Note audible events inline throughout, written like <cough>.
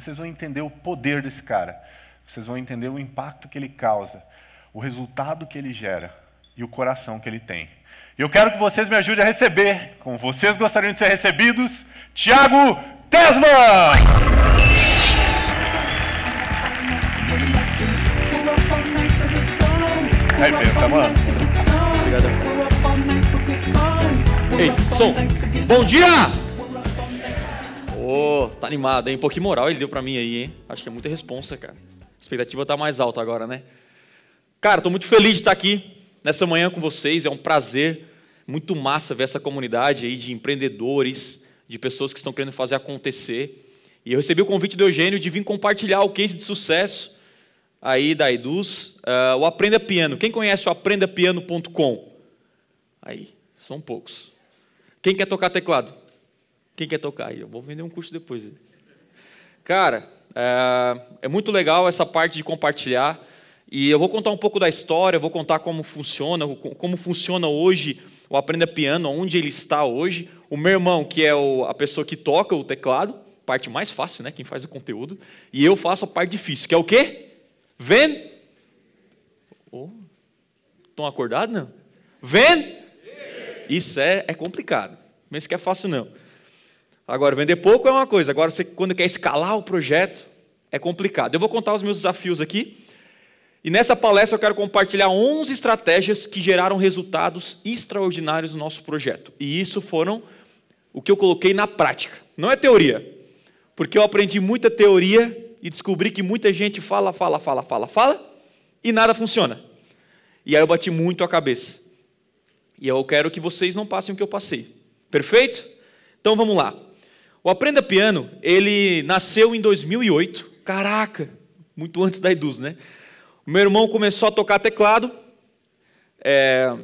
vocês vão entender o poder desse cara. Vocês vão entender o impacto que ele causa, o resultado que ele gera e o coração que ele tem. E eu quero que vocês me ajudem a receber, como vocês gostariam de ser recebidos, Tiago Tesman! Aí, Pedro, tá mano? Obrigado. Ei, som. Bom dia! Tá animado, hein? Um pouquinho moral ele deu pra mim aí, hein? Acho que é muita responsa, cara. A expectativa tá mais alta agora, né? Cara, tô muito feliz de estar aqui nessa manhã com vocês. É um prazer, muito massa ver essa comunidade aí de empreendedores, de pessoas que estão querendo fazer acontecer. E eu recebi o convite do Eugênio de vir compartilhar o case de sucesso aí da Eduz, uh, o Aprenda Piano. Quem conhece o aprendapiano.com? Aí, são poucos. Quem quer tocar teclado? Quem quer tocar? Aí, eu vou vender um curso depois. Cara, é, é muito legal essa parte de compartilhar. E eu vou contar um pouco da história, vou contar como funciona, como funciona hoje o Aprenda Piano, onde ele está hoje. O meu irmão, que é o, a pessoa que toca o teclado, parte mais fácil, né? Quem faz o conteúdo. E eu faço a parte difícil, que é o quê? Vendo? Oh, estão acordados, não? Vendo? Isso é, é complicado. Mas que é fácil, não. Agora, vender pouco é uma coisa. Agora, você, quando quer escalar o projeto, é complicado. Eu vou contar os meus desafios aqui. E nessa palestra eu quero compartilhar 11 estratégias que geraram resultados extraordinários no nosso projeto. E isso foram o que eu coloquei na prática. Não é teoria. Porque eu aprendi muita teoria e descobri que muita gente fala, fala, fala, fala, fala e nada funciona. E aí eu bati muito a cabeça. E eu quero que vocês não passem o que eu passei. Perfeito? Então vamos lá. O Aprenda Piano, ele nasceu em 2008. Caraca, muito antes da Eduz, né? O meu irmão começou a tocar teclado. É,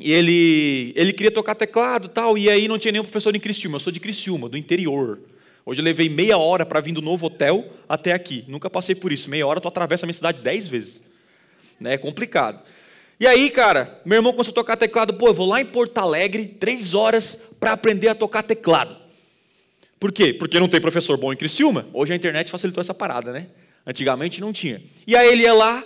e ele, ele queria tocar teclado tal, e aí não tinha nenhum professor em Criciúma. Eu sou de Criciúma, do interior. Hoje eu levei meia hora para vir do novo hotel até aqui. Nunca passei por isso. Meia hora tu atravessa a minha cidade dez vezes. Né? É complicado. E aí, cara, meu irmão começou a tocar teclado. Pô, eu vou lá em Porto Alegre, três horas, para aprender a tocar teclado. Por quê? Porque não tem professor bom em Criciúma. Hoje a internet facilitou essa parada, né? Antigamente não tinha. E aí ele ia lá,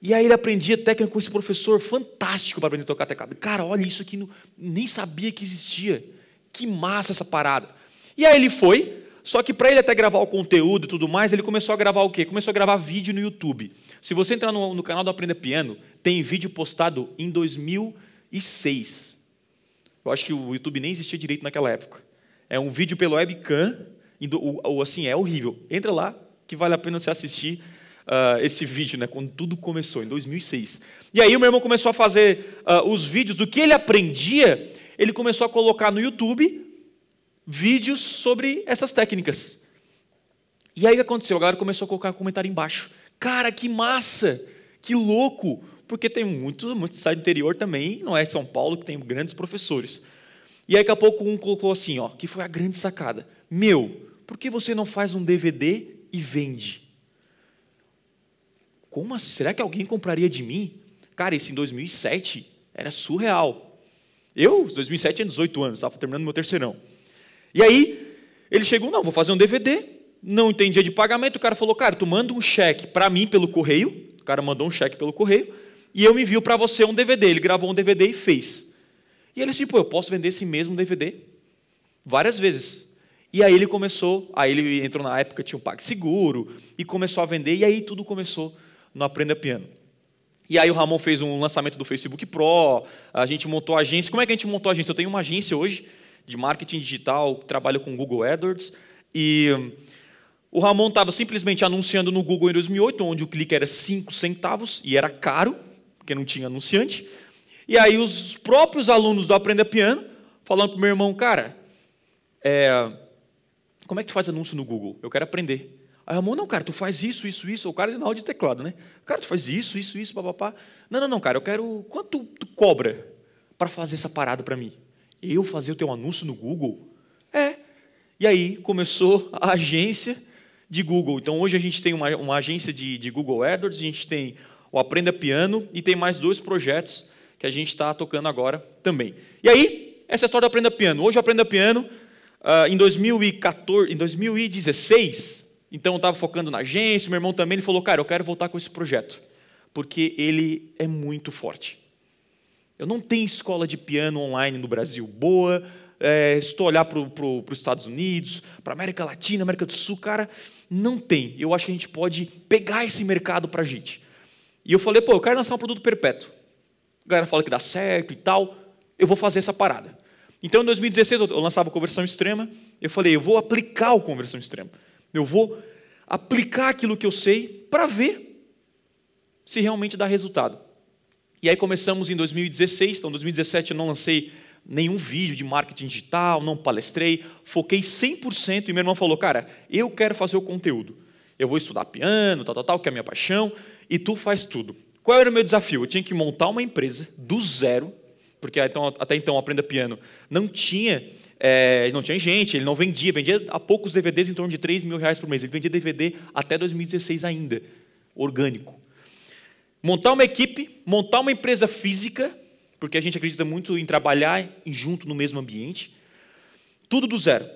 e aí ele aprendia técnica com esse professor fantástico para aprender a tocar teclado. Cara, olha isso aqui, nem sabia que existia. Que massa essa parada. E aí ele foi, só que para ele até gravar o conteúdo e tudo mais, ele começou a gravar o quê? Começou a gravar vídeo no YouTube. Se você entrar no, no canal do Aprenda Piano, tem vídeo postado em 2006. Eu acho que o YouTube nem existia direito naquela época. É um vídeo pelo webcam, o, assim, é horrível. Entra lá, que vale a pena você assistir uh, esse vídeo, né, quando tudo começou, em 2006. E aí o meu irmão começou a fazer uh, os vídeos, do que ele aprendia, ele começou a colocar no YouTube vídeos sobre essas técnicas. E aí o que aconteceu? A galera começou a colocar comentário embaixo. Cara, que massa! Que louco! Porque tem muito, muito site interior também, não é São Paulo, que tem grandes professores. E aí daqui a pouco um colocou assim, ó, que foi a grande sacada. Meu, por que você não faz um DVD e vende? Como assim? Será que alguém compraria de mim? Cara, isso em 2007 era surreal. Eu, 2007, tinha 18 anos, estava terminando meu terceirão. E aí, ele chegou, não, vou fazer um DVD, não entendia de pagamento, o cara falou, cara, tu manda um cheque para mim pelo correio, o cara mandou um cheque pelo correio, e eu me envio para você um DVD. Ele gravou um DVD e fez. E ele disse, pô, eu posso vender esse mesmo DVD? Várias vezes. E aí ele começou, aí ele entrou na época, tinha um PagSeguro, e começou a vender, e aí tudo começou no Aprenda Piano. E aí o Ramon fez um lançamento do Facebook Pro, a gente montou a agência. Como é que a gente montou a agência? Eu tenho uma agência hoje, de marketing digital, trabalho com Google AdWords, e o Ramon estava simplesmente anunciando no Google em 2008, onde o clique era 5 centavos, e era caro, porque não tinha anunciante. E aí os próprios alunos do Aprenda Piano, falando para o meu irmão, cara, é, como é que tu faz anúncio no Google? Eu quero aprender. Aí Ramon, não, cara, tu faz isso, isso, isso. O cara na aula de teclado, né? Cara, tu faz isso, isso, isso, papapá. Não, não, não, cara, eu quero. Quanto tu cobra para fazer essa parada para mim? Eu fazer o teu anúncio no Google? É. E aí começou a agência de Google. Então hoje a gente tem uma, uma agência de, de Google AdWords, a gente tem o Aprenda Piano e tem mais dois projetos que a gente está tocando agora também. E aí, essa é a história do Aprenda Piano. Hoje o Aprenda Piano, uh, em, 2014, em 2016, Então eu estava focando na agência, meu irmão também, ele falou, cara, eu quero voltar com esse projeto, porque ele é muito forte. Eu não tenho escola de piano online no Brasil boa, é, estou a olhar para pro, os Estados Unidos, para América Latina, América do Sul, cara, não tem. Eu acho que a gente pode pegar esse mercado para a gente. E eu falei, pô, eu quero lançar um produto perpétuo. A galera fala que dá certo e tal, eu vou fazer essa parada. Então, em 2016, eu lançava conversão extrema. Eu falei, eu vou aplicar o conversão extrema. Eu vou aplicar aquilo que eu sei para ver se realmente dá resultado. E aí começamos em 2016. Então, em 2017 eu não lancei nenhum vídeo de marketing digital, não palestrei, foquei 100% e meu irmão falou, cara, eu quero fazer o conteúdo. Eu vou estudar piano, tal, tal, tal, que é a minha paixão, e tu faz tudo. Qual era o meu desafio? Eu tinha que montar uma empresa do zero, porque até então Aprenda Piano não tinha, é, não tinha gente, ele não vendia, vendia a poucos DVDs em torno de 3 mil reais por mês. Ele vendia DVD até 2016 ainda, orgânico. Montar uma equipe, montar uma empresa física, porque a gente acredita muito em trabalhar junto no mesmo ambiente, tudo do zero.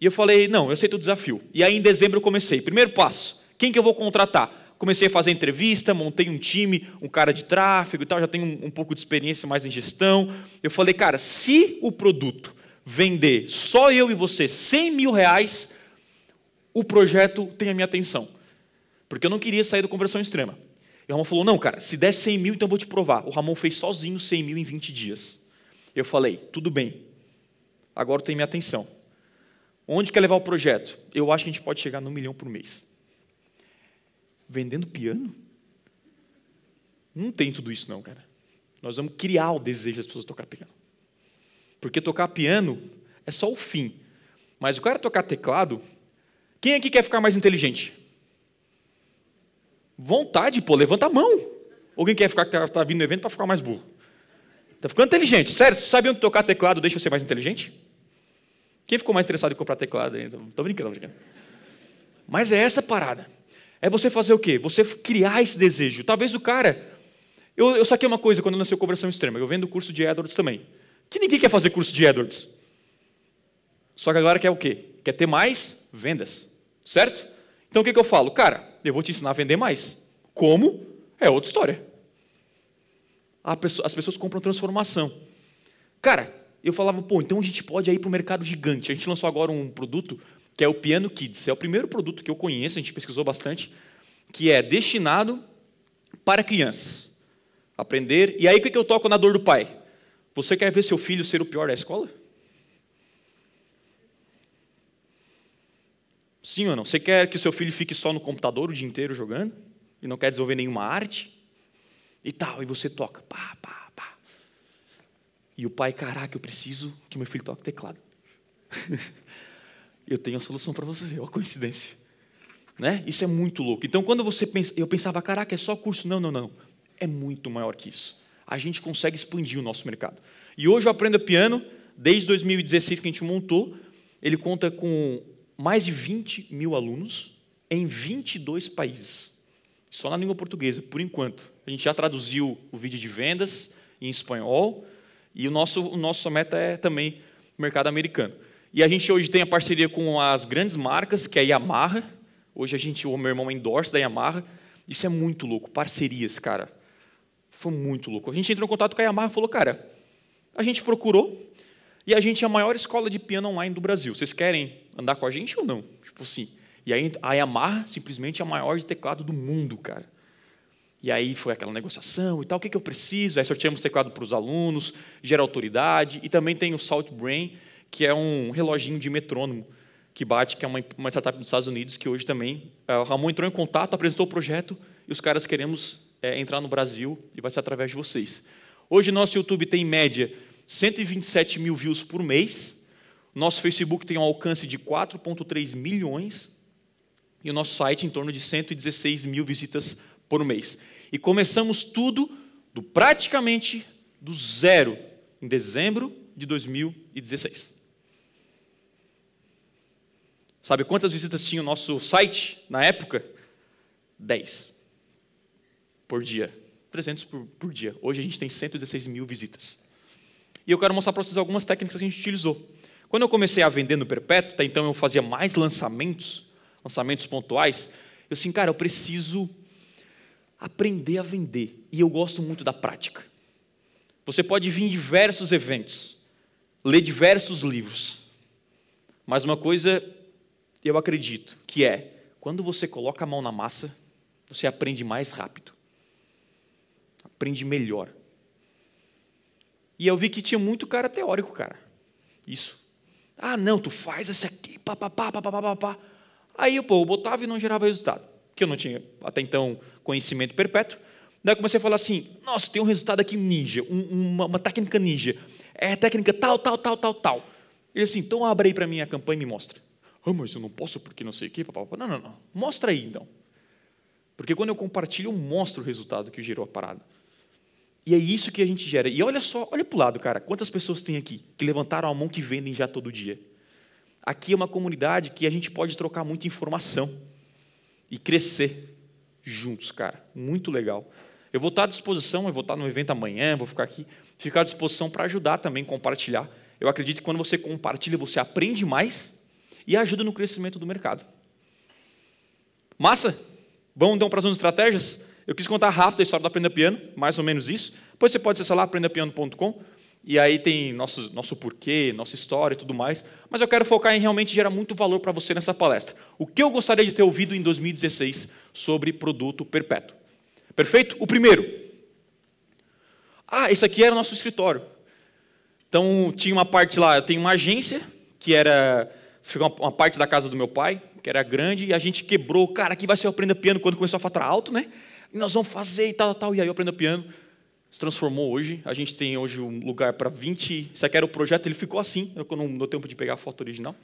E eu falei, não, eu aceito o desafio. E aí em dezembro eu comecei. Primeiro passo, quem que eu vou contratar? Comecei a fazer entrevista, montei um time, um cara de tráfego e tal, já tenho um, um pouco de experiência mais em gestão. Eu falei, cara, se o produto vender só eu e você 100 mil reais, o projeto tem a minha atenção. Porque eu não queria sair do conversão extrema. E o Ramon falou, não, cara, se der 100 mil, então eu vou te provar. O Ramon fez sozinho 100 mil em 20 dias. Eu falei, tudo bem, agora tem minha atenção. Onde quer levar o projeto? Eu acho que a gente pode chegar no milhão por mês vendendo piano? Não tem tudo isso, não, cara. Nós vamos criar o desejo das pessoas tocar piano. Porque tocar piano é só o fim. Mas o cara tocar teclado, quem aqui quer ficar mais inteligente? Vontade, pô, levanta a mão. Alguém quer ficar que está tá vindo no evento para ficar mais burro? Está ficando inteligente, certo? Sabe onde tocar teclado deixa você mais inteligente? Quem ficou mais interessado em comprar teclado? Estou brincando, brincando. Mas é essa parada. É você fazer o quê? Você criar esse desejo. Talvez o cara. Eu, eu saquei uma coisa quando eu nasceu conversão extrema. Eu vendo curso de Edwards também. Que ninguém quer fazer curso de Edwards. Só que agora quer o quê? Quer ter mais vendas. Certo? Então o que, que eu falo? Cara, eu vou te ensinar a vender mais. Como? É outra história. As pessoas compram transformação. Cara, eu falava, pô, então a gente pode ir para o mercado gigante. A gente lançou agora um produto que é o Piano Kids. É o primeiro produto que eu conheço, a gente pesquisou bastante, que é destinado para crianças. Aprender. E aí o que eu toco na dor do pai? Você quer ver seu filho ser o pior da escola? Sim ou não? Você quer que seu filho fique só no computador o dia inteiro jogando? E não quer desenvolver nenhuma arte? E tal, e você toca. Pá, pá, pá. E o pai, caraca, eu preciso que meu filho toque teclado. <laughs> eu tenho a solução para você, uma coincidência. Né? Isso é muito louco. Então, quando você pensa, eu pensava, caraca, é só curso. Não, não, não. É muito maior que isso. A gente consegue expandir o nosso mercado. E hoje eu aprendo piano, desde 2016 que a gente montou, ele conta com mais de 20 mil alunos em 22 países. Só na língua portuguesa, por enquanto. A gente já traduziu o vídeo de vendas em espanhol e o nosso, o nosso meta é também mercado americano. E a gente hoje tem a parceria com as grandes marcas, que é a Yamaha. Hoje a gente, o meu irmão endorse da Yamaha. Isso é muito louco, parcerias, cara. Foi muito louco. A gente entrou em contato com a Yamaha e falou, cara, a gente procurou e a gente é a maior escola de piano online do Brasil. Vocês querem andar com a gente ou não? Tipo assim. E aí a Yamaha simplesmente é a maior de teclado do mundo, cara. E aí foi aquela negociação e tal, o que, que eu preciso? Aí sorteamos teclado para os alunos, gera autoridade, e também tem o Salt Brain, que é um reloginho de metrônomo que bate, que é uma, uma startup dos Estados Unidos, que hoje também. É, o Ramon entrou em contato, apresentou o projeto e os caras queremos é, entrar no Brasil e vai ser através de vocês. Hoje nosso YouTube tem em média 127 mil views por mês, nosso Facebook tem um alcance de 4,3 milhões e o nosso site em torno de 116 mil visitas por mês. E começamos tudo do praticamente do zero em dezembro de 2016. Sabe quantas visitas tinha o nosso site na época? 10 por dia. 300 por, por dia. Hoje a gente tem 116 mil visitas. E eu quero mostrar para vocês algumas técnicas que a gente utilizou. Quando eu comecei a vender no Perpétuo, até então eu fazia mais lançamentos. lançamentos pontuais, eu assim, cara, eu preciso aprender a vender. E eu gosto muito da prática. Você pode vir em diversos eventos, ler diversos livros. Mas uma coisa eu acredito que é, quando você coloca a mão na massa, você aprende mais rápido. Aprende melhor. E eu vi que tinha muito cara teórico, cara. Isso. Ah, não, tu faz esse aqui, papapá, papapá, papapá. Aí pô, eu botava e não gerava resultado. Que eu não tinha até então conhecimento perpétuo. Daí eu comecei a falar assim: nossa, tem um resultado aqui ninja, um, uma, uma, técnica ninja. É técnica tal, tal, tal, tal, tal. Ele assim, então abre aí para mim a campanha e me mostra. Ah, mas eu não posso porque não sei o quê. Não, não, não. Mostra aí então. Porque quando eu compartilho, eu mostro o resultado que gerou a parada. E é isso que a gente gera. E olha só, olha para o lado, cara. Quantas pessoas tem aqui que levantaram a mão que vendem já todo dia? Aqui é uma comunidade que a gente pode trocar muita informação e crescer juntos, cara. Muito legal. Eu vou estar à disposição, eu vou estar no evento amanhã, vou ficar aqui, ficar à disposição para ajudar também, compartilhar. Eu acredito que quando você compartilha, você aprende mais e ajuda no crescimento do mercado. Massa? Vamos então para as estratégias? Eu quis contar rápido a história do Aprenda Piano, mais ou menos isso. Depois você pode acessar lá aprendapiano.com e aí tem nosso, nosso porquê, nossa história e tudo mais. Mas eu quero focar em realmente gerar muito valor para você nessa palestra. O que eu gostaria de ter ouvido em 2016 sobre produto perpétuo? Perfeito? O primeiro. Ah, esse aqui era o nosso escritório. Então tinha uma parte lá, eu tenho uma agência que era uma parte da casa do meu pai, que era grande, e a gente quebrou. Cara, aqui vai ser o Aprenda Piano quando começou a faturar alto, né? E nós vamos fazer e tal, tal. E aí eu Aprenda Piano se transformou hoje. A gente tem hoje um lugar para 20. Isso aqui era o projeto, ele ficou assim. Eu não deu tempo de pegar a foto original.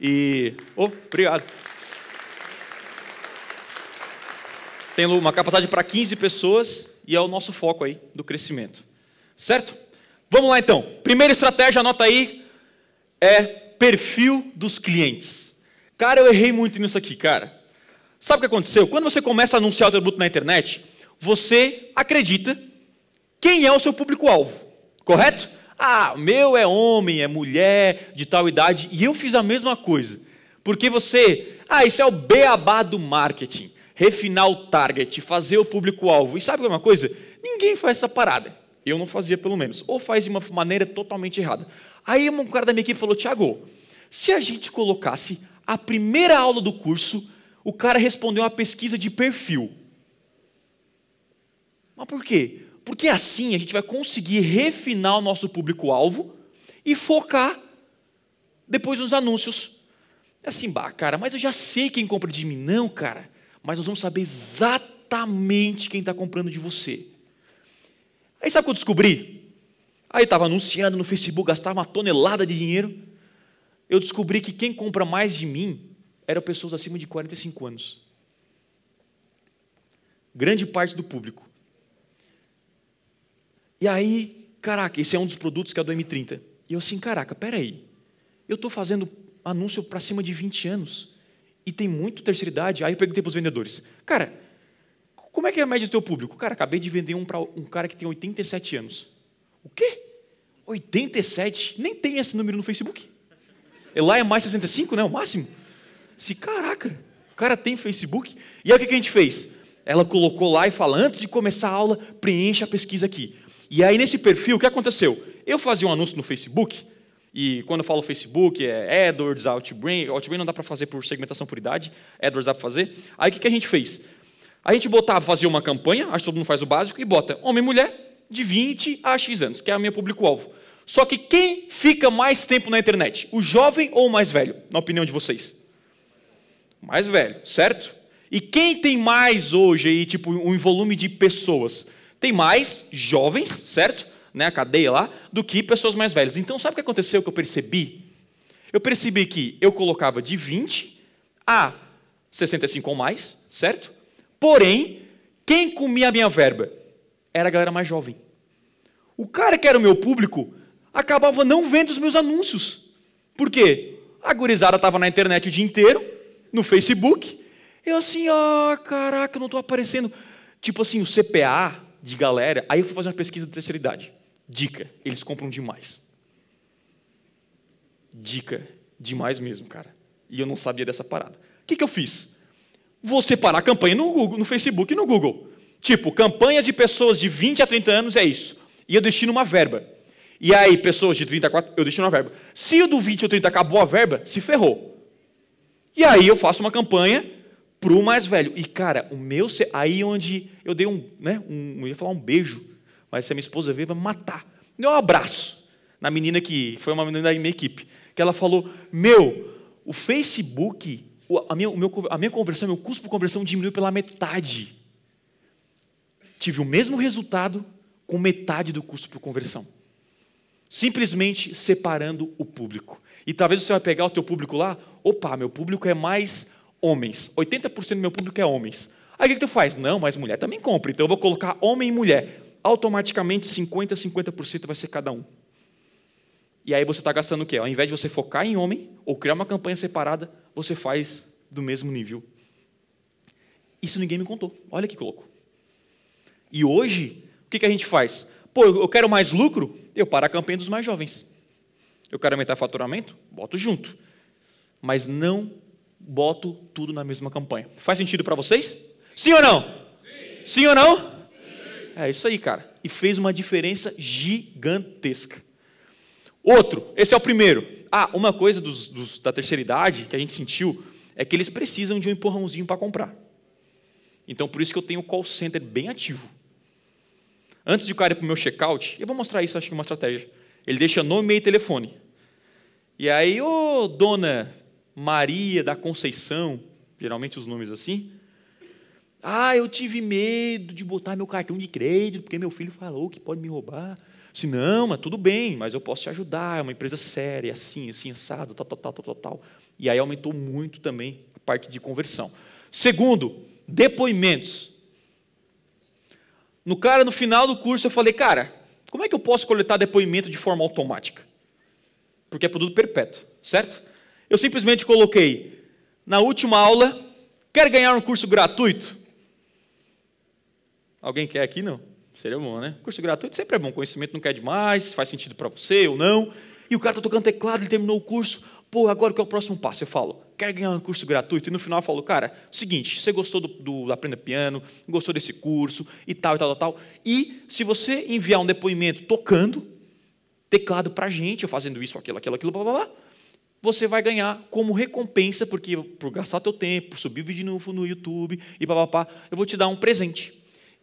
E. Oh, obrigado. Tem uma capacidade para 15 pessoas e é o nosso foco aí do crescimento. Certo? Vamos lá então. Primeira estratégia, anota aí, é perfil dos clientes. Cara, eu errei muito nisso aqui, cara. Sabe o que aconteceu? Quando você começa a anunciar o seu produto na internet, você acredita quem é o seu público-alvo, correto? Ah, meu é homem, é mulher, de tal idade, e eu fiz a mesma coisa. Porque você, ah, isso é o beabá do marketing, refinar o target, fazer o público-alvo. E sabe uma coisa? Ninguém faz essa parada. Eu não fazia, pelo menos. Ou faz de uma maneira totalmente errada. Aí um cara da minha equipe falou: Tiago, se a gente colocasse a primeira aula do curso, o cara respondeu uma pesquisa de perfil. Mas por quê? Porque assim a gente vai conseguir refinar o nosso público-alvo e focar depois nos anúncios. É assim, bah, cara, mas eu já sei quem compra de mim. Não, cara, mas nós vamos saber exatamente quem está comprando de você. Aí sabe o que eu descobri? Aí estava anunciando no Facebook, gastava uma tonelada de dinheiro. Eu descobri que quem compra mais de mim eram pessoas acima de 45 anos. Grande parte do público. E aí, caraca, esse é um dos produtos que é do M30. E eu assim, caraca, peraí. Eu estou fazendo anúncio para cima de 20 anos e tem muito terceira idade. Aí eu perguntei para os vendedores, cara, como é que é a média do teu público? Cara, acabei de vender um para um cara que tem 87 anos. O quê? 87? Nem tem esse número no Facebook. E lá é mais 65, né? O máximo. Se caraca, o cara tem Facebook. E aí o que a gente fez? Ela colocou lá e fala: antes de começar a aula, preencha a pesquisa aqui. E aí, nesse perfil, o que aconteceu? Eu fazia um anúncio no Facebook, e quando eu falo Facebook, é AdWords, Outbrain. Outbrain não dá para fazer por segmentação por idade, AdWords dá para fazer. Aí, o que a gente fez? A gente botava, fazia uma campanha, acho que todo mundo faz o básico, e bota homem e mulher de 20 a X anos, que é a minha público-alvo. Só que quem fica mais tempo na internet? O jovem ou o mais velho, na opinião de vocês? Mais velho, certo? E quem tem mais hoje aí, tipo, um volume de pessoas? tem mais jovens, certo? Né, a cadeia lá, do que pessoas mais velhas. Então, sabe o que aconteceu que eu percebi? Eu percebi que eu colocava de 20 a 65 ou mais, certo? Porém, quem comia a minha verba era a galera mais jovem. O cara que era o meu público acabava não vendo os meus anúncios. Por quê? A gurizada estava na internet o dia inteiro, no Facebook. Eu assim, ah, caraca, eu não estou aparecendo. Tipo assim, o CPA, de galera. Aí eu fui fazer uma pesquisa de terceira idade. Dica: eles compram demais. Dica: demais mesmo, cara. E eu não sabia dessa parada. O que, que eu fiz? Vou separar a campanha no Google, no Facebook e no Google. Tipo, campanhas de pessoas de 20 a 30 anos é isso. E eu destino uma verba. E aí, pessoas de 34, eu destino uma verba. Se o do 20 ou 30 acabou a verba, se ferrou. E aí eu faço uma campanha para o mais velho. E, cara, o meu. Aí onde eu dei um. Né, um eu ia falar um beijo, mas se a minha esposa ver, vai matar. Deu um abraço na menina que foi uma menina da minha equipe. Que ela falou: Meu, o Facebook, a minha, o meu, a minha conversão, meu custo por conversão diminuiu pela metade. Tive o mesmo resultado com metade do custo por conversão. Simplesmente separando o público. E talvez você vai pegar o teu público lá, opa, meu público é mais homens. 80% do meu público é homens. Aí o que tu faz? Não, mas mulher também compra. Então eu vou colocar homem e mulher. Automaticamente 50%, 50% vai ser cada um. E aí você está gastando o quê? Ao invés de você focar em homem ou criar uma campanha separada, você faz do mesmo nível. Isso ninguém me contou. Olha que louco. E hoje, o que, que a gente faz? Pô, eu quero mais lucro? Eu paro a campanha dos mais jovens. Eu quero aumentar faturamento? Boto junto. Mas não boto tudo na mesma campanha. Faz sentido para vocês? Sim ou não? Sim, Sim ou não? Sim. É isso aí, cara. E fez uma diferença gigantesca. Outro, esse é o primeiro. Ah, uma coisa dos, dos, da terceira idade que a gente sentiu é que eles precisam de um empurrãozinho para comprar. Então, por isso que eu tenho o call center bem ativo. Antes de o cara ir para o meu checkout, eu vou mostrar isso, acho que é uma estratégia. Ele deixa nome, e telefone. E aí, ô dona Maria da Conceição, geralmente os nomes assim. Ah, eu tive medo de botar meu cartão de crédito, porque meu filho falou que pode me roubar. Se não, mas tudo bem, mas eu posso te ajudar, é uma empresa séria, assim, assim, assado, tal, tal, tal, tal, tal. E aí aumentou muito também a parte de conversão. Segundo, depoimentos. No cara, no final do curso, eu falei, cara, como é que eu posso coletar depoimento de forma automática? Porque é produto perpétuo, certo? Eu simplesmente coloquei, na última aula, quer ganhar um curso gratuito? Alguém quer aqui? Não? Seria bom, né? Curso gratuito sempre é bom, conhecimento não quer demais, faz sentido para você ou não. E o cara está tocando teclado, ele terminou o curso. Pô, agora que é o próximo passo? Eu falo, quer ganhar um curso gratuito? E no final eu falo, cara, seguinte, você gostou do, do Aprenda Piano, gostou desse curso e tal, e tal, tal, tal. E se você enviar um depoimento tocando, teclado para a gente, eu fazendo isso, aquilo, aquilo, aquilo, blá, blá, blá, você vai ganhar como recompensa, porque por gastar teu tempo, por subir vídeo no, no YouTube e papapá, eu vou te dar um presente.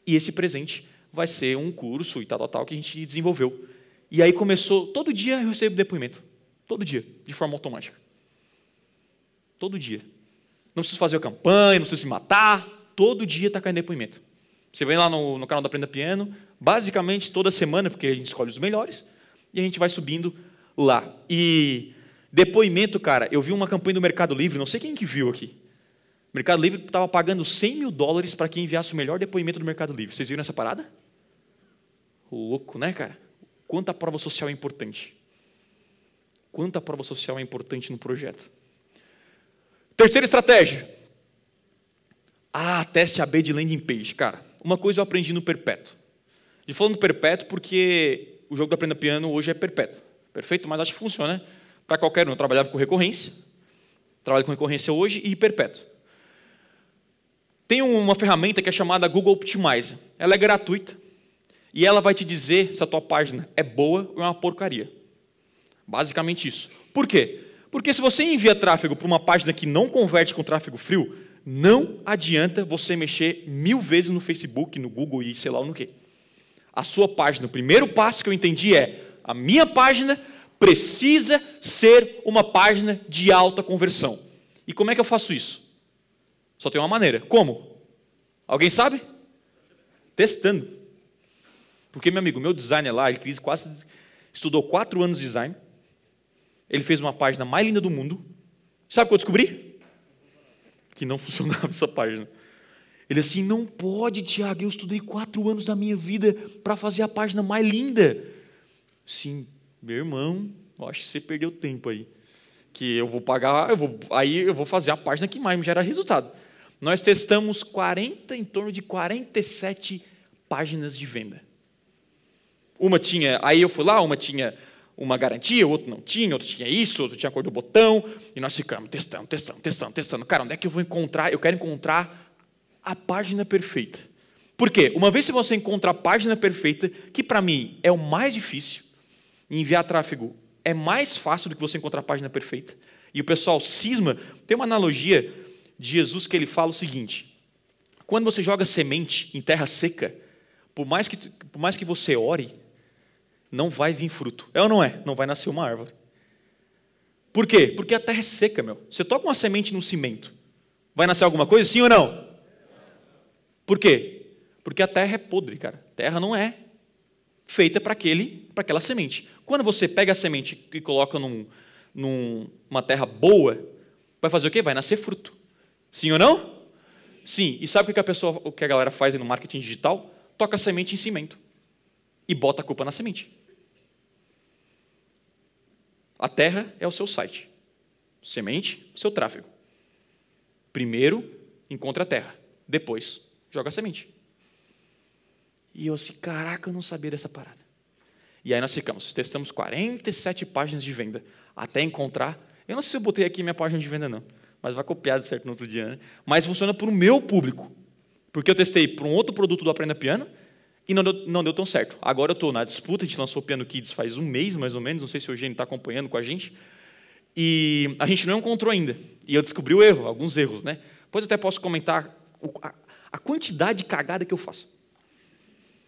E esse presente vai ser um curso e tal, tal, tal, que a gente desenvolveu. E aí começou, todo dia eu recebo depoimento. Todo dia, de forma automática. Todo dia. Não preciso fazer campanha, não preciso se matar. Todo dia está caindo depoimento. Você vem lá no, no canal da Aprenda Piano, basicamente toda semana, porque a gente escolhe os melhores, e a gente vai subindo lá. E Depoimento, cara, eu vi uma campanha do Mercado Livre, não sei quem que viu aqui. O Mercado Livre estava pagando 100 mil dólares para quem enviasse o melhor depoimento do Mercado Livre. Vocês viram essa parada? Louco, né, cara? Quanta prova social é importante. Quanta prova social é importante no projeto. Terceira estratégia. Ah, teste AB de landing page. Cara, uma coisa eu aprendi no Perpétuo. E falando Perpétuo porque o jogo da Aprenda Piano hoje é perpétuo. Perfeito? Mas acho que funciona, né? para qualquer um. Eu trabalhava com recorrência, trabalho com recorrência hoje e perpétuo. Tem uma ferramenta que é chamada Google Optimizer. Ela é gratuita e ela vai te dizer se a tua página é boa ou é uma porcaria. Basicamente isso. Por quê? Porque se você envia tráfego para uma página que não converte com tráfego frio, não adianta você mexer mil vezes no Facebook, no Google e sei lá no que. A sua página, o primeiro passo que eu entendi é: a minha página precisa ser uma página de alta conversão. E como é que eu faço isso? Só tem uma maneira. Como? Alguém sabe? Testando. Porque, meu amigo, meu designer lá, ele quase estudou quatro anos de design. Ele fez uma página mais linda do mundo. Sabe o que eu descobri? Que não <laughs> funcionava essa página. Ele assim, não pode, Tiago, eu estudei quatro anos da minha vida para fazer a página mais linda. Sim, meu irmão, eu acho que você perdeu tempo aí. Que eu vou pagar, eu vou, aí eu vou fazer a página que mais me gera resultado. Nós testamos 40, em torno de 47 páginas de venda. Uma tinha, aí eu fui lá, uma tinha uma garantia, outro não tinha, outro tinha isso, outro tinha a cor do botão, e nós ficamos testando, testando, testando, testando. Cara, onde é que eu vou encontrar? Eu quero encontrar a página perfeita. Por quê? Uma vez que você encontra a página perfeita, que para mim é o mais difícil, enviar tráfego é mais fácil do que você encontrar a página perfeita. E o pessoal cisma, tem uma analogia de Jesus que ele fala o seguinte: quando você joga semente em terra seca, por mais que, por mais que você ore, não vai vir fruto. É ou não é? Não vai nascer uma árvore. Por quê? Porque a terra é seca, meu. Você toca uma semente no cimento, vai nascer alguma coisa, sim ou não? Por quê? Porque a terra é podre, cara. A terra não é feita para aquele, para aquela semente. Quando você pega a semente e coloca num, numa terra boa, vai fazer o quê? Vai nascer fruto. Sim ou não? Sim. E sabe o que a pessoa, o que a galera faz no marketing digital? Toca a semente em cimento e bota a culpa na semente. A terra é o seu site. Semente, seu tráfego. Primeiro, encontra a terra. Depois, joga a semente. E eu assim, caraca, eu não sabia dessa parada. E aí nós ficamos, testamos 47 páginas de venda até encontrar. Eu não sei se eu botei aqui minha página de venda, não, mas vai copiar de certo no outro dia. Né? Mas funciona para o meu público. Porque eu testei para um outro produto do Aprenda Piano e não deu, não deu tão certo. Agora eu estou na disputa, a gente lançou o Piano Kids faz um mês, mais ou menos, não sei se o Eugênio está acompanhando com a gente. E a gente não encontrou ainda. E eu descobri o erro, alguns erros, né? Depois eu até posso comentar a, quantidade de cagada que eu faço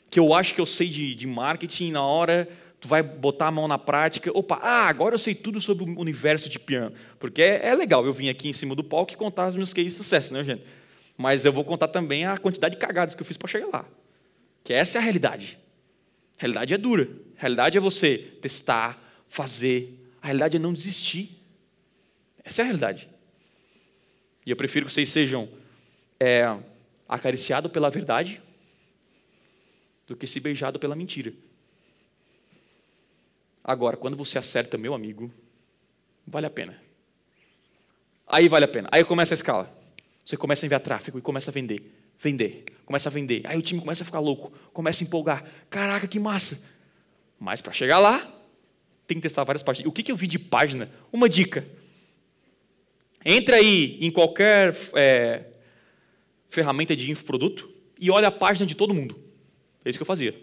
que eu acho que eu sei de, de marketing, na hora tu vai botar a mão na prática, opa, ah, agora eu sei tudo sobre o universo de piano. Porque é, é legal eu vim aqui em cima do palco e contar os meus cases de sucesso, né, gente? Mas eu vou contar também a quantidade de cagadas que eu fiz para chegar lá. Que essa é a realidade. A realidade é dura. A realidade é você testar, fazer. A realidade é não desistir. Essa é a realidade. E eu prefiro que vocês sejam é, acariciados pela verdade do que se beijado pela mentira. Agora, quando você acerta, meu amigo, vale a pena. Aí vale a pena. Aí começa a escala. Você começa a enviar tráfego e começa a vender. Vender. Começa a vender. Aí o time começa a ficar louco. Começa a empolgar. Caraca, que massa. Mas para chegar lá, tem que testar várias páginas. O que, que eu vi de página? Uma dica. Entra aí em qualquer é, ferramenta de infoproduto e olha a página de todo mundo. É isso que eu fazia.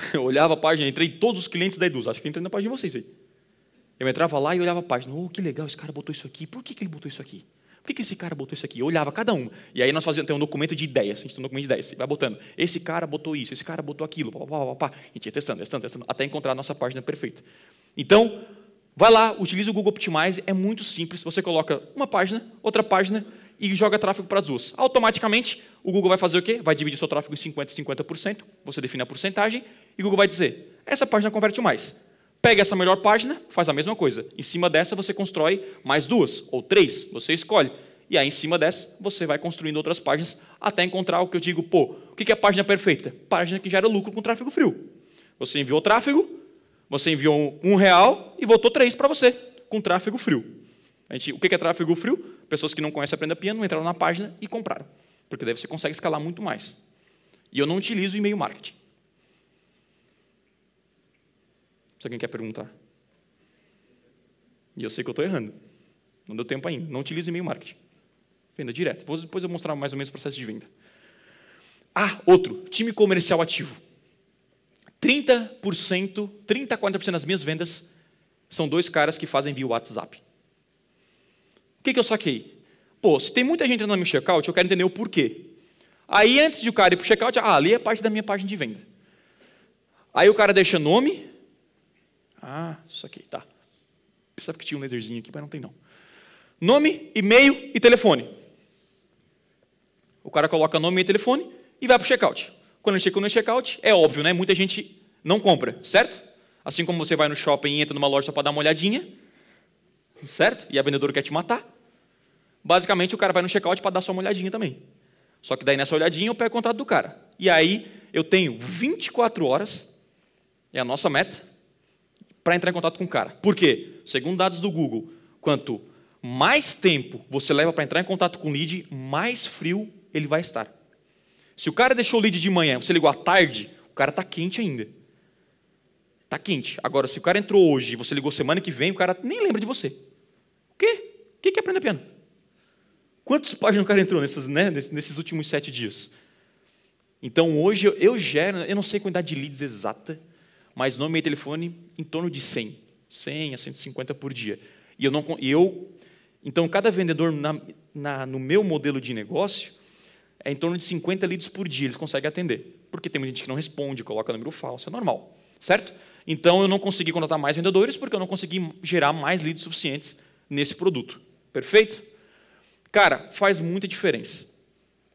<laughs> Eu olhava a página, entrei em todos os clientes da Eduz. Acho que eu entrei na página de vocês aí. Eu entrava lá e olhava a página. Oh, que legal, esse cara botou isso aqui. Por que, que ele botou isso aqui? Que, que esse cara botou isso aqui? Eu olhava cada um. E aí nós fazíamos tem um documento de ideias. A gente tem um documento de ideias. Vai botando. Esse cara botou isso, esse cara botou aquilo. Pá, pá, pá, pá. A gente ia testando, testando, testando, até encontrar a nossa página perfeita. Então, vai lá, utiliza o Google Optimize. É muito simples. Você coloca uma página, outra página e joga tráfego para as duas. Automaticamente, o Google vai fazer o quê? Vai dividir seu tráfego em 50% e 50%, você define a porcentagem, e o Google vai dizer, essa página converte mais. Pega essa melhor página, faz a mesma coisa. Em cima dessa, você constrói mais duas ou três, você escolhe. E aí, em cima dessa, você vai construindo outras páginas até encontrar o que eu digo, pô, o que é a página perfeita? Página que gera lucro com tráfego frio. Você enviou tráfego, você enviou um real e voltou três para você, com tráfego frio. A gente, o que é tráfego frio? pessoas que não conhecem Aprenda Piano entraram na página e compraram. Porque daí você consegue escalar muito mais. E eu não utilizo e-mail marketing. Se alguém quer perguntar. E eu sei que eu estou errando. Não deu tempo ainda. Não utilizo e-mail marketing. Venda direto. Depois eu vou mostrar mais ou menos o processo de venda. Ah, outro. Time comercial ativo. 30%, 30 a 40% das minhas vendas são dois caras que fazem via WhatsApp. O que, que eu saquei? Pô, se tem muita gente entrando no meu checkout, eu quero entender o porquê. Aí, antes de o cara ir para o checkout, ah, ali é parte da minha página de venda. Aí o cara deixa nome. Ah, isso aqui, tá. Pensava que tinha um laserzinho aqui, mas não tem não. Nome, e-mail e telefone. O cara coloca nome e telefone e vai para o checkout. Quando ele chega no checkout, é óbvio, né? Muita gente não compra, certo? Assim como você vai no shopping e entra numa loja para dar uma olhadinha, certo? E a vendedora quer te matar. Basicamente, o cara vai no checkout para dar só uma olhadinha também. Só que daí nessa olhadinha eu pego o contato do cara. E aí eu tenho 24 horas, é a nossa meta, para entrar em contato com o cara. Por quê? Segundo dados do Google, quanto mais tempo você leva para entrar em contato com o lead, mais frio ele vai estar. Se o cara deixou o lead de manhã, você ligou à tarde, o cara está quente ainda. Tá quente. Agora, se o cara entrou hoje e você ligou semana que vem, o cara nem lembra de você. O quê? O que é aprender piano? Quantas páginas o cara entrou nesses, né, nesses últimos sete dias? Então, hoje eu gero, eu não sei a quantidade de leads exata, mas no meu telefone, em torno de 100. 100 a 150 por dia. E eu não, eu, então, cada vendedor na, na, no meu modelo de negócio é em torno de 50 leads por dia, eles conseguem atender. Porque tem gente que não responde, coloca número falso, é normal, certo? Então, eu não consegui contratar mais vendedores porque eu não consegui gerar mais leads suficientes nesse produto. Perfeito? Cara, faz muita diferença.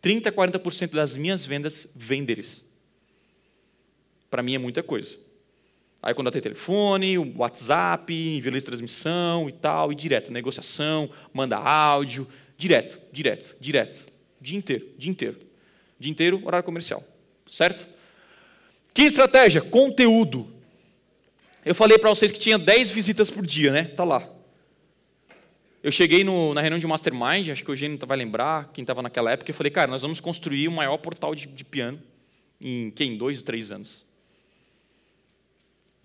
30% a 40% das minhas vendas vêm deles. Para mim é muita coisa. Aí quando tem telefone, WhatsApp, envia lista de transmissão e tal, e direto, negociação, manda áudio, direto, direto, direto. Dia inteiro, dia inteiro. Dia inteiro, horário comercial. Certo? Que estratégia? Conteúdo. Eu falei para vocês que tinha 10 visitas por dia, né? Tá lá. Eu cheguei no, na reunião de Mastermind, acho que o Eugênio vai lembrar, quem estava naquela época, eu falei, cara, nós vamos construir o maior portal de, de piano em, que, em dois, três anos.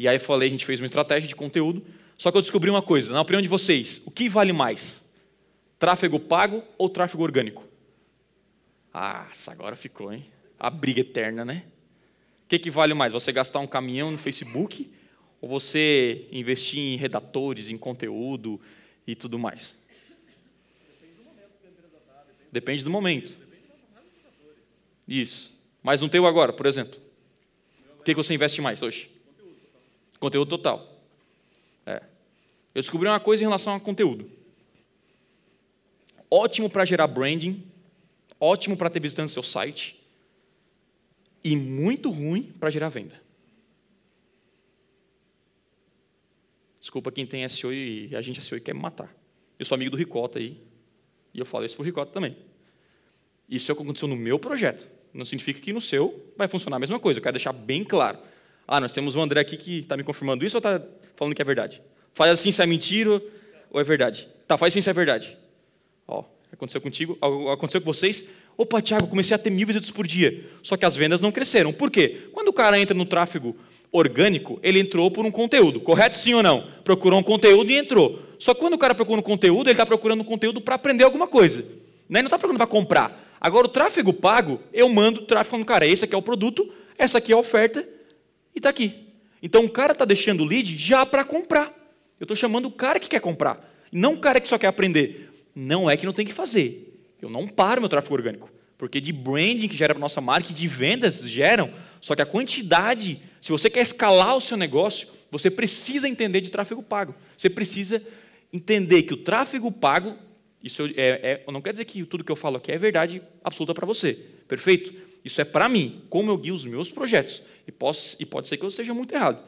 E aí falei, a gente fez uma estratégia de conteúdo, só que eu descobri uma coisa, na opinião de vocês, o que vale mais? Tráfego pago ou tráfego orgânico? Ah, agora ficou, hein? A briga eterna, né? O que, que vale mais? Você gastar um caminhão no Facebook ou você investir em redatores, em conteúdo e tudo mais? Depende do momento. Isso. Mas no teu agora, por exemplo. O que, que você investe mais hoje? Conteúdo total. É. Eu descobri uma coisa em relação a conteúdo. Ótimo para gerar branding, ótimo para ter visitando seu site, e muito ruim para gerar venda. Desculpa quem tem SEO e a gente SEO e quer me matar. Eu sou amigo do Ricota aí, e eu falo isso para o Ricota também. Isso é o que aconteceu no meu projeto. Não significa que no seu vai funcionar a mesma coisa. Eu quero deixar bem claro. Ah, nós temos o André aqui que está me confirmando isso ou está falando que é verdade? Faz assim se é mentira ou é verdade? Tá, faz assim se é verdade. Ó, aconteceu contigo, aconteceu com vocês. Opa, Tiago, comecei a ter mil visitas por dia. Só que as vendas não cresceram. Por quê? Quando o cara entra no tráfego orgânico, ele entrou por um conteúdo. Correto sim ou não? Procurou um conteúdo e entrou. Só que quando o cara procura um conteúdo, ele está procurando um conteúdo para aprender alguma coisa. Né? Ele não está procurando para comprar. Agora, o tráfego pago, eu mando o tráfego no cara. Esse aqui é o produto, essa aqui é a oferta, e está aqui. Então o cara está deixando o lead já para comprar. Eu estou chamando o cara que quer comprar, não o cara que só quer aprender. Não é que não tem que fazer. Eu não paro meu tráfego orgânico. Porque de branding que gera para nossa marca, de vendas geram, só que a quantidade, se você quer escalar o seu negócio, você precisa entender de tráfego pago. Você precisa entender que o tráfego pago, isso é, é, não quer dizer que tudo que eu falo aqui é verdade absoluta para você, perfeito? Isso é para mim, como eu guio os meus projetos. E, posso, e pode ser que eu esteja muito errado.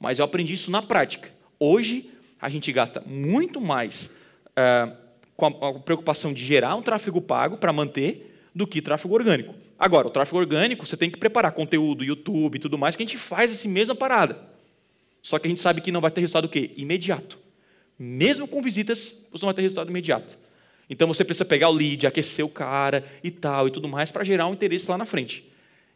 Mas eu aprendi isso na prática. Hoje, a gente gasta muito mais uh, com a, a preocupação de gerar um tráfego pago para manter do que tráfego orgânico. Agora, o tráfego orgânico, você tem que preparar conteúdo, YouTube e tudo mais, que a gente faz essa mesma parada. Só que a gente sabe que não vai ter resultado o quê? Imediato. Mesmo com visitas, você não vai ter resultado imediato. Então você precisa pegar o lead, aquecer o cara e tal e tudo mais para gerar um interesse lá na frente.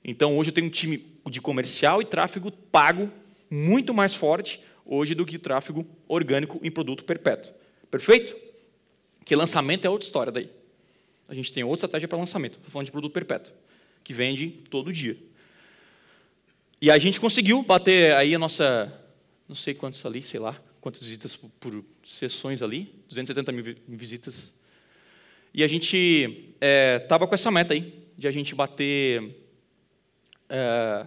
Então hoje eu tenho um time de comercial e tráfego pago muito mais forte hoje do que tráfego orgânico em produto perpétuo. Perfeito? Que lançamento é outra história daí. A gente tem outra estratégia para lançamento. Estou falando de produto perpétuo, que vende todo dia. E a gente conseguiu bater aí a nossa, não sei quantos ali, sei lá, quantas visitas por, por sessões ali, 270 mil visitas. E a gente estava é, com essa meta aí, de a gente bater é,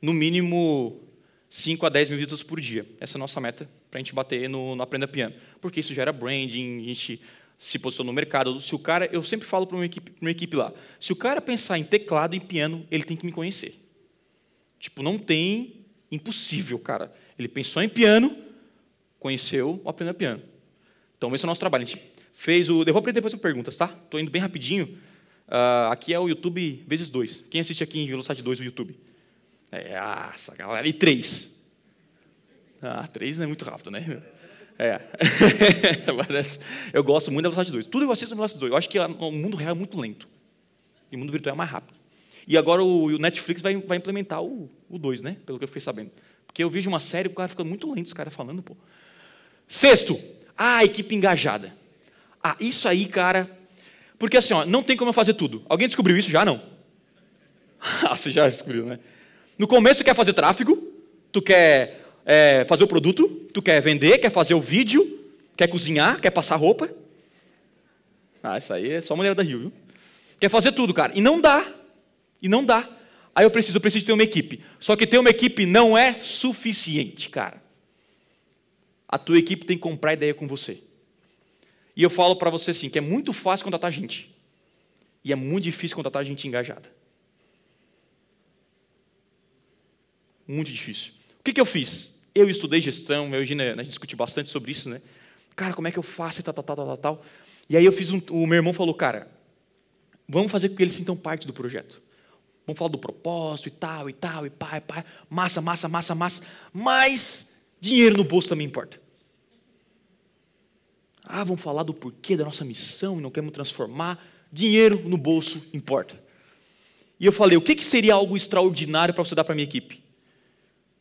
no mínimo 5 a 10 mil visitas por dia. Essa é a nossa meta para a gente bater no, no, Aprenda Piano. Porque isso gera branding, a gente se posiciona no mercado. Se o cara, eu sempre falo para uma equipe, uma equipe lá, se o cara pensar em teclado e piano, ele tem que me conhecer. Tipo, não tem, impossível, cara. Ele pensou em piano, conheceu o Aprenda Piano. Então, esse é o nosso trabalho. A gente fez o. Eu vou aprender depois com perguntas, tá? Estou indo bem rapidinho. Uh, aqui é o YouTube vezes dois. Quem assiste aqui em velocidade 2 o YouTube? É, essa galera. E três. Ah, três não é muito rápido, né? É. <laughs> eu gosto muito da velocidade 2. Tudo eu assisto na velocidade 2. Eu acho que o mundo real é muito lento. E o mundo virtual é mais rápido. E agora o, Netflix vai, vai implementar o 2, né? Pelo que eu fiquei sabendo. Porque eu vejo uma série, o cara fica muito lento, os caras falando, pô. Sexto, ah, equipe engajada. Ah, isso aí, cara. Porque assim, ó, não tem como eu fazer tudo. Alguém descobriu isso já? Não. <laughs> ah, você já descobriu, né? No começo, tu quer fazer tráfego, tu quer é, fazer o produto, tu quer vender, quer fazer o vídeo, quer cozinhar, quer passar roupa. Ah, isso aí é só mulher da Rio, viu? Quer fazer tudo, cara. E não dá. E não dá. Aí eu preciso, eu preciso ter uma equipe. Só que ter uma equipe não é suficiente, cara. A tua equipe tem que comprar ideia com você. E eu falo para você assim, que é muito fácil contratar gente. E é muito difícil contratar gente engajada. Muito difícil. O que, que eu fiz? Eu estudei gestão, eu, a gente discute bastante sobre isso, né? Cara, como é que eu faço e tal, tal, tal, tal, tal. E aí eu fiz um, o meu irmão falou, cara, vamos fazer com que eles sintam parte do projeto. Vamos falar do propósito e tal, e tal, e pá, e pá. Massa, massa, massa, massa. Mas dinheiro no bolso também importa. Ah, vamos falar do porquê da nossa missão e não queremos transformar. Dinheiro no bolso importa. E eu falei, o que, que seria algo extraordinário para você dar para a minha equipe?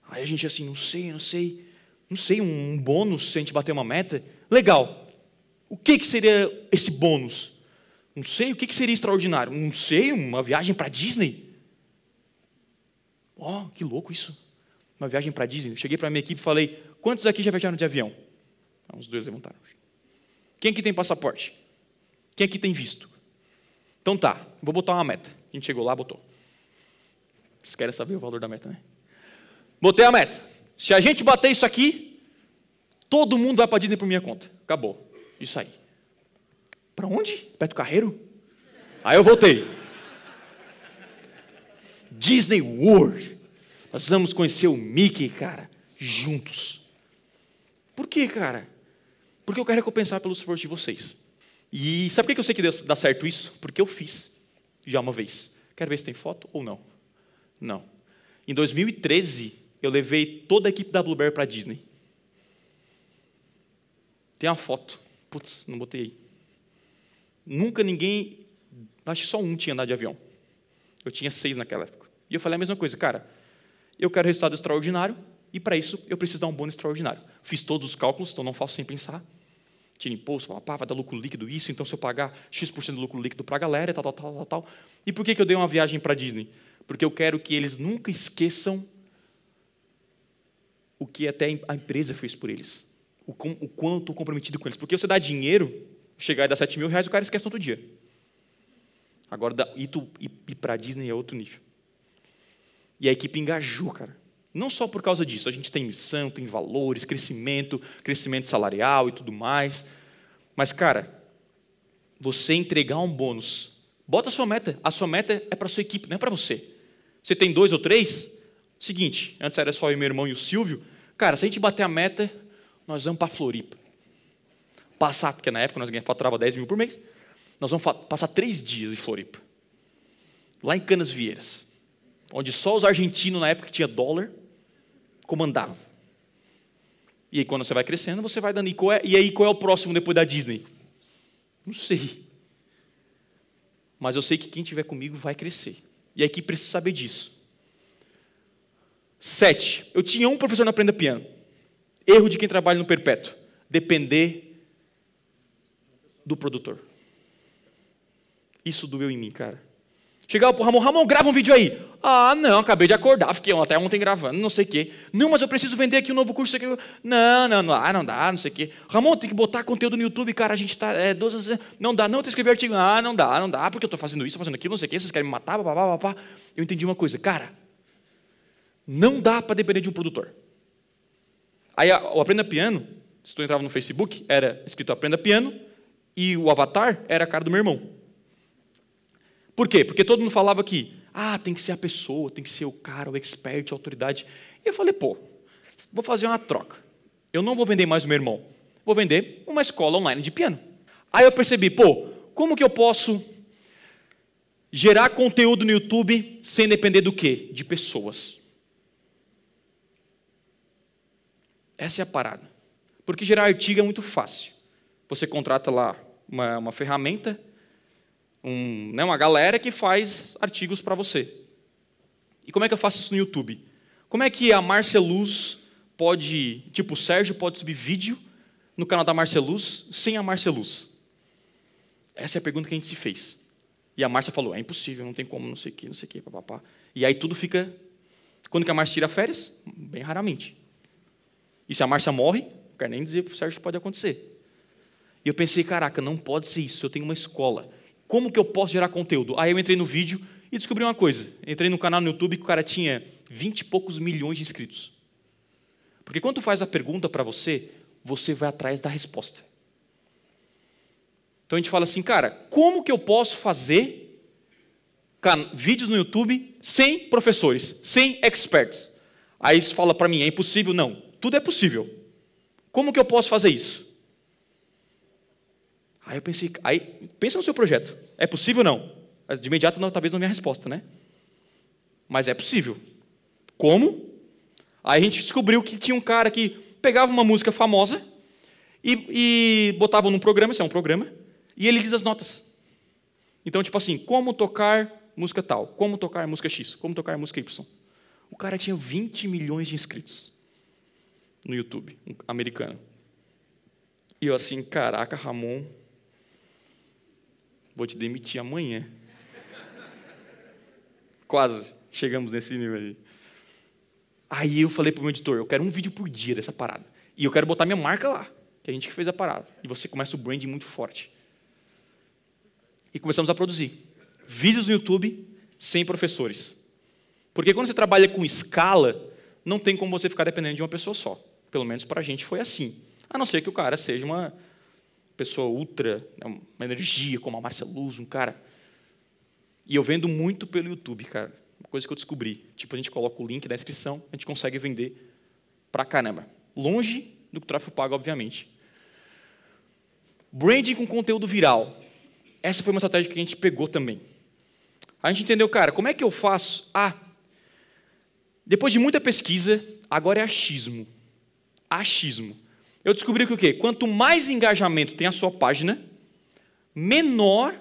Aí a gente assim, não sei, não sei, não sei, um bônus se a gente bater uma meta. Legal. O que, que seria esse bônus? Não sei, o que, que seria extraordinário? Não sei, uma viagem para Disney? Ó, oh, que louco isso. Uma viagem para Disney. Cheguei para minha equipe e falei, quantos aqui já viajaram de avião? Ah, uns dois levantaram. Quem aqui tem passaporte? Quem aqui tem visto? Então tá, vou botar uma meta. A gente chegou lá, botou. Vocês querem saber o valor da meta, né? Botei a meta. Se a gente bater isso aqui, todo mundo vai para Disney por minha conta. Acabou. Isso aí. Para onde? Perto do Carreiro? Aí eu voltei. Disney World. Nós vamos conhecer o Mickey, cara, juntos. Por quê, cara? Porque eu quero recompensar pelo esforço de vocês. E sabe por que eu sei que dá certo isso? Porque eu fiz já uma vez. Quero ver se tem foto ou não. Não. Em 2013, eu levei toda a equipe da Blueberry para Disney. Tem uma foto. Putz, não botei aí. Nunca ninguém, acho que só um tinha andado de avião. Eu tinha seis naquela época. E eu falei a mesma coisa, cara, eu quero resultado extraordinário e para isso eu preciso dar um bônus extraordinário. Fiz todos os cálculos, então não faço sem pensar. Tira imposto, pá, vai dar lucro líquido isso, então se eu pagar X% do lucro líquido para a galera, tal, tal, tal, tal, tal. E por que, que eu dei uma viagem para Disney? Porque eu quero que eles nunca esqueçam o que até a empresa fez por eles o, o quanto estou comprometido com eles. Porque você dá dinheiro, chegar e dar 7 mil reais, o cara esquece no outro dia. Agora, ir, para a Disney é outro nível. E a equipe engajou, cara. Não só por causa disso, a gente tem missão, tem valores, crescimento, crescimento salarial e tudo mais. Mas, cara, você entregar um bônus, bota a sua meta. A sua meta é para a sua equipe, não é para você. Você tem dois ou três? Seguinte, antes era só eu, meu irmão e o Silvio. Cara, se a gente bater a meta, nós vamos para Floripa. Passar, porque na época nós faturava 10 mil por mês, nós vamos passar três dias em Floripa. Lá em Canas Vieiras. Onde só os argentinos, na época que tinha dólar, comandavam. E aí, quando você vai crescendo, você vai dando. E, é, e aí, qual é o próximo depois da Disney? Não sei. Mas eu sei que quem estiver comigo vai crescer. E a equipe precisa saber disso. Sete. Eu tinha um professor na Aprenda Piano. Erro de quem trabalha no perpétuo: depender do produtor. Isso doeu em mim, cara. Chegava pro Ramon, Ramon, grava um vídeo aí. Ah, não, acabei de acordar, fiquei até ontem gravando, não sei o quê. Não, mas eu preciso vender aqui um novo curso. Aqui. Não, não, não, ah, não dá, não sei o quê. Ramon, tem que botar conteúdo no YouTube, cara, a gente está. É, 12, não dá, não, tem que escrever artigo. Ah, não dá, não dá, porque eu estou fazendo isso, fazendo aquilo, não sei o quê, vocês querem me matar, papá, papá. Eu entendi uma coisa, cara, não dá para depender de um produtor. Aí o Aprenda Piano, se tu entrava no Facebook, era escrito Aprenda Piano, e o avatar era a cara do meu irmão. Por quê? Porque todo mundo falava que, ah, tem que ser a pessoa, tem que ser o cara, o expert, a autoridade. E eu falei, pô, vou fazer uma troca. Eu não vou vender mais o meu irmão, vou vender uma escola online de piano. Aí eu percebi, pô, como que eu posso gerar conteúdo no YouTube sem depender do quê? De pessoas. Essa é a parada. Porque gerar artigo é muito fácil. Você contrata lá uma, uma ferramenta, um, né, uma galera que faz artigos para você. E como é que eu faço isso no YouTube? Como é que a Márcia Luz pode, tipo, o Sérgio pode subir vídeo no canal da Márcia Luz sem a Márcia Luz? Essa é a pergunta que a gente se fez. E a Márcia falou: é impossível, não tem como, não sei o quê, não sei o quê, papapá. E aí tudo fica. Quando que a Márcia tira férias? Bem raramente. E se a Márcia morre, não quero nem dizer para o Sérgio que pode acontecer. E eu pensei: caraca, não pode ser isso, eu tenho uma escola. Como que eu posso gerar conteúdo? Aí eu entrei no vídeo e descobri uma coisa. Entrei no canal no YouTube que o cara tinha vinte e poucos milhões de inscritos. Porque quando tu faz a pergunta para você, você vai atrás da resposta. Então a gente fala assim, cara, como que eu posso fazer vídeos no YouTube sem professores, sem experts? Aí você fala para mim, é impossível? Não, tudo é possível. Como que eu posso fazer isso? Aí eu pensei, aí pensa no seu projeto. É possível ou não? De imediato, não, talvez não minha resposta, né? Mas é possível. Como? Aí a gente descobriu que tinha um cara que pegava uma música famosa e, e botava num programa, isso é um programa, e ele diz as notas. Então, tipo assim, como tocar música tal, como tocar música X, como tocar música Y. O cara tinha 20 milhões de inscritos no YouTube, um americano. E eu assim, caraca, Ramon, vou te demitir amanhã. Quase chegamos nesse nível aí. Aí eu falei para o meu editor, eu quero um vídeo por dia dessa parada. E eu quero botar minha marca lá, que a gente que fez a parada. E você começa o branding muito forte. E começamos a produzir vídeos no YouTube sem professores. Porque quando você trabalha com escala, não tem como você ficar dependendo de uma pessoa só. Pelo menos para a gente foi assim. A não ser que o cara seja uma pessoa ultra, né, uma energia, como a Márcia Luz, um cara e eu vendo muito pelo YouTube, cara. Uma coisa que eu descobri. Tipo, a gente coloca o link na descrição, a gente consegue vender pra caramba. Longe do que tráfego pago, obviamente. Branding com conteúdo viral. Essa foi uma estratégia que a gente pegou também. A gente entendeu, cara, como é que eu faço? Ah, depois de muita pesquisa, agora é achismo. Achismo. Eu descobri que o quê? Quanto mais engajamento tem a sua página, menor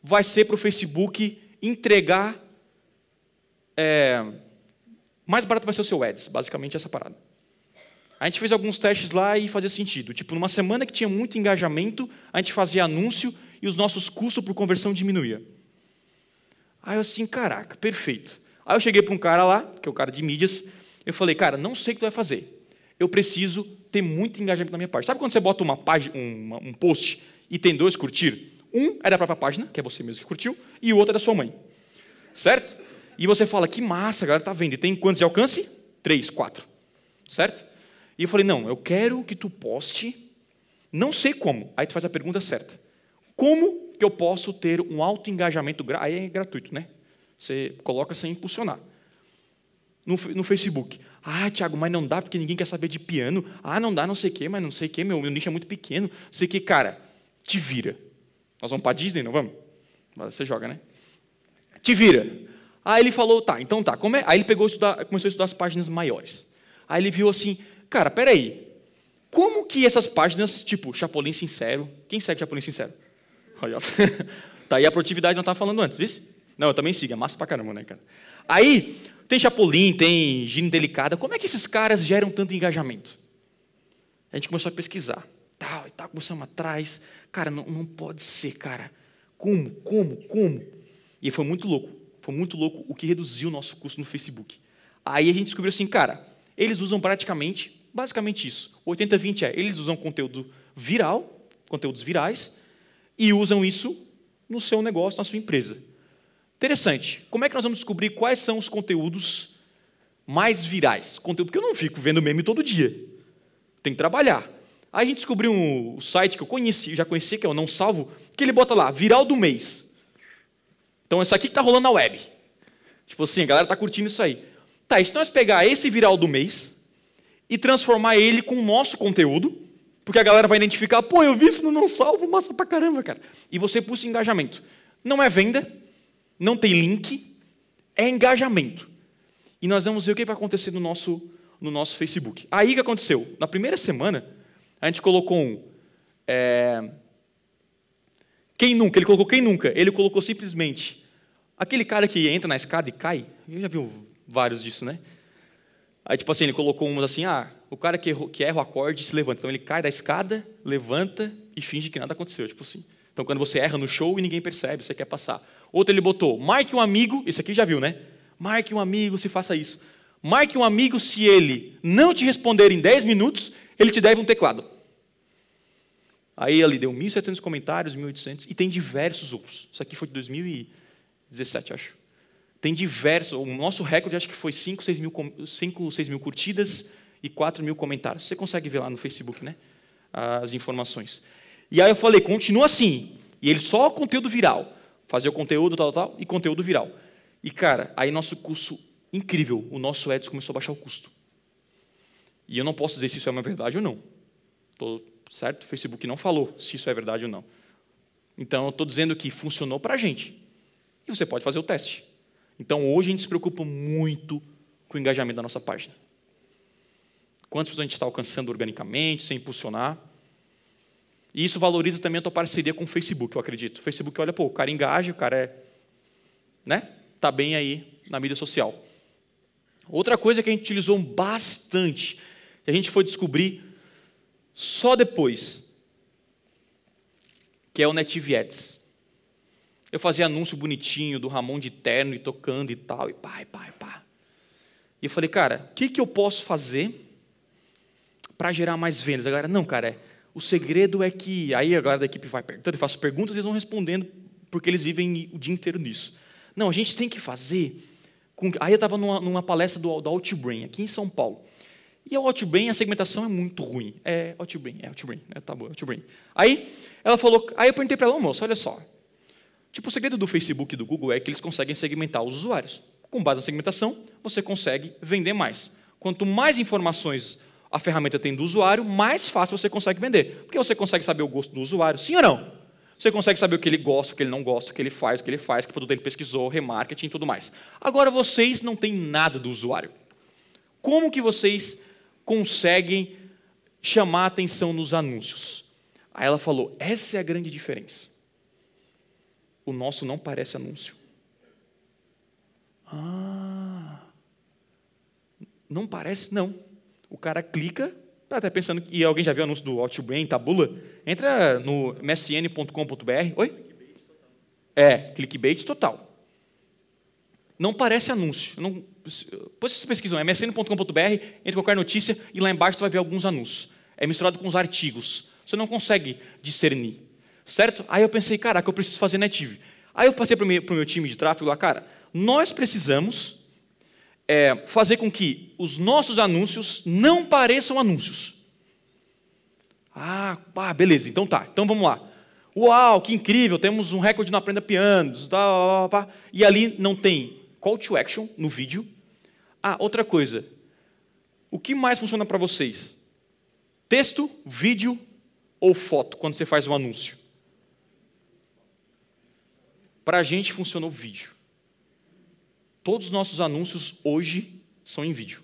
vai ser para o Facebook entregar. É, mais barato vai ser o seu ads, basicamente essa parada. A gente fez alguns testes lá e fazia sentido. Tipo, numa semana que tinha muito engajamento, a gente fazia anúncio e os nossos custos por conversão diminuía. Aí eu assim, caraca, perfeito. Aí eu cheguei para um cara lá, que é o cara de mídias, eu falei, cara, não sei o que tu vai fazer. Eu preciso ter muito engajamento na minha parte. Sabe quando você bota uma página, um, um post e tem dois curtir? Um é da própria página, que é você mesmo que curtiu, e o outro é da sua mãe. Certo? E você fala, que massa, a galera está vendo. E tem quantos de alcance? Três, quatro. Certo? E eu falei, não, eu quero que tu poste, não sei como. Aí tu faz a pergunta certa. Como que eu posso ter um alto engajamento? Aí é gratuito, né? Você coloca sem impulsionar. No, no Facebook. Ah, Tiago, mas não dá porque ninguém quer saber de piano. Ah, não dá, não sei o quê, mas não sei o quê, meu, meu nicho é muito pequeno. Não sei o quê. Cara, te vira. Nós vamos para Disney, não vamos? Você joga, né? Te vira. Aí ele falou, tá, então tá. É? Aí ele pegou estudar, começou a estudar as páginas maiores. Aí ele viu assim, cara, peraí. Como que essas páginas, tipo, Chapolin Sincero, quem segue Chapolin Sincero? Olha, <laughs> tá aí a produtividade não estava falando antes, viu? Não, eu também sigo, é massa pra caramba, né, cara? Aí, tem Chapolin, tem Gine Delicada, como é que esses caras geram tanto engajamento? A gente começou a pesquisar, tal, e tal, começamos atrás, Cara, não, não pode ser, cara. Como, como, como? E foi muito louco. Foi muito louco o que reduziu o nosso custo no Facebook. Aí a gente descobriu assim, cara, eles usam praticamente, basicamente isso. 80-20 é, eles usam conteúdo viral, conteúdos virais, e usam isso no seu negócio, na sua empresa. Interessante. Como é que nós vamos descobrir quais são os conteúdos mais virais? Conteúdo porque eu não fico vendo meme todo dia. Tem que trabalhar. Aí a gente descobriu um site que eu conheci, já conhecia, que é o Não Salvo, que ele bota lá, viral do mês. Então, isso aqui que está rolando na web. Tipo assim, a galera está curtindo isso aí. Tá, e se nós pegar esse viral do mês e transformar ele com o nosso conteúdo, porque a galera vai identificar, pô, eu vi isso no Não Salvo, massa pra caramba, cara. E você puxa engajamento. Não é venda, não tem link, é engajamento. E nós vamos ver o que vai acontecer no nosso, no nosso Facebook. Aí o que aconteceu? Na primeira semana, a gente colocou um. É, quem nunca? Ele colocou quem nunca? Ele colocou simplesmente aquele cara que entra na escada e cai. Eu já viu vários disso, né? Aí, tipo assim, ele colocou umas assim, ah, o cara que, erra, que erra o acorde se levanta. Então ele cai da escada, levanta e finge que nada aconteceu, tipo assim. Então quando você erra no show e ninguém percebe, você quer passar. Outro ele botou, marque um amigo, esse aqui já viu, né? Marque um amigo se faça isso. Marque um amigo se ele não te responder em 10 minutos, ele te deve um teclado. Aí ele deu 1.700 comentários, 1.800, e tem diversos outros. Isso aqui foi de 2017, acho. Tem diversos, o nosso recorde acho que foi 5, 6 mil, 5, 6 mil curtidas e 4 mil comentários. Você consegue ver lá no Facebook, né? As informações. E aí eu falei, continua assim. E ele só conteúdo viral. Fazer o conteúdo, tal, tal, e conteúdo viral. E, cara, aí nosso curso, incrível, o nosso Edson começou a baixar o custo. E eu não posso dizer se isso é uma verdade ou não. Tô, certo? O Facebook não falou se isso é verdade ou não. Então, eu estou dizendo que funcionou para a gente. E você pode fazer o teste. Então, hoje a gente se preocupa muito com o engajamento da nossa página. Quantas pessoas a gente está alcançando organicamente, sem impulsionar. E isso valoriza também a tua parceria com o Facebook, eu acredito. O Facebook olha, pô, o cara engaja, o cara é. Né? Está bem aí na mídia social. Outra coisa que a gente utilizou bastante, que a gente foi descobrir só depois, que é o Native Ads. Eu fazia anúncio bonitinho do Ramon de terno e tocando e tal, e pá, e pá, e pá. E eu falei, cara, o que, que eu posso fazer para gerar mais vendas? A galera, não, cara, é, o segredo é que. Aí a galera da equipe vai perguntando, eu faço perguntas e eles vão respondendo, porque eles vivem o dia inteiro nisso. Não, a gente tem que fazer. Com... Aí eu estava numa, numa, palestra do, do Outbrain, aqui em São Paulo. E o Outbrain, a segmentação é muito ruim. É Outbrain, é Outbrain, é, tá bom, Outbrain. Aí ela falou, aí eu perguntei para ela, moça, olha só, Tipo, o segredo do Facebook e do Google é que eles conseguem segmentar os usuários. Com base na segmentação, você consegue vender mais. Quanto mais informações a ferramenta tem do usuário, mais fácil você consegue vender. Porque você consegue saber o gosto do usuário, sim ou não? Você consegue saber o que ele gosta, o que ele não gosta, o que ele faz, o que ele faz, que produto ele pesquisou, remarketing e tudo mais. Agora, vocês não têm nada do usuário. Como que vocês conseguem chamar atenção nos anúncios? Aí ela falou, essa é a grande diferença o nosso não parece anúncio. Ah, não parece? Não. O cara clica, está até pensando, e alguém já viu o anúncio do Outbrain, Tabula? Entra no msn.com.br, oi? É, clickbait total. Não parece anúncio. Não, depois vocês pesquisam, é msn.com.br, entra qualquer notícia e lá embaixo você vai ver alguns anúncios. É misturado com os artigos. Você não consegue discernir certo? Aí eu pensei, caraca, eu preciso fazer native. Aí eu passei para o meu, meu, time de tráfego lá, cara, nós precisamos é, fazer com que os nossos anúncios não pareçam anúncios. Ah, pá, beleza, então tá, então vamos lá. Uau, que incrível, temos um recorde no Aprenda Piano. Tá, tá, e ali não tem call to action no vídeo. Ah, outra coisa. O que mais funciona para vocês? Texto, vídeo ou foto quando você faz um anúncio? Para a gente funcionou o vídeo. Todos os nossos anúncios hoje são em vídeo.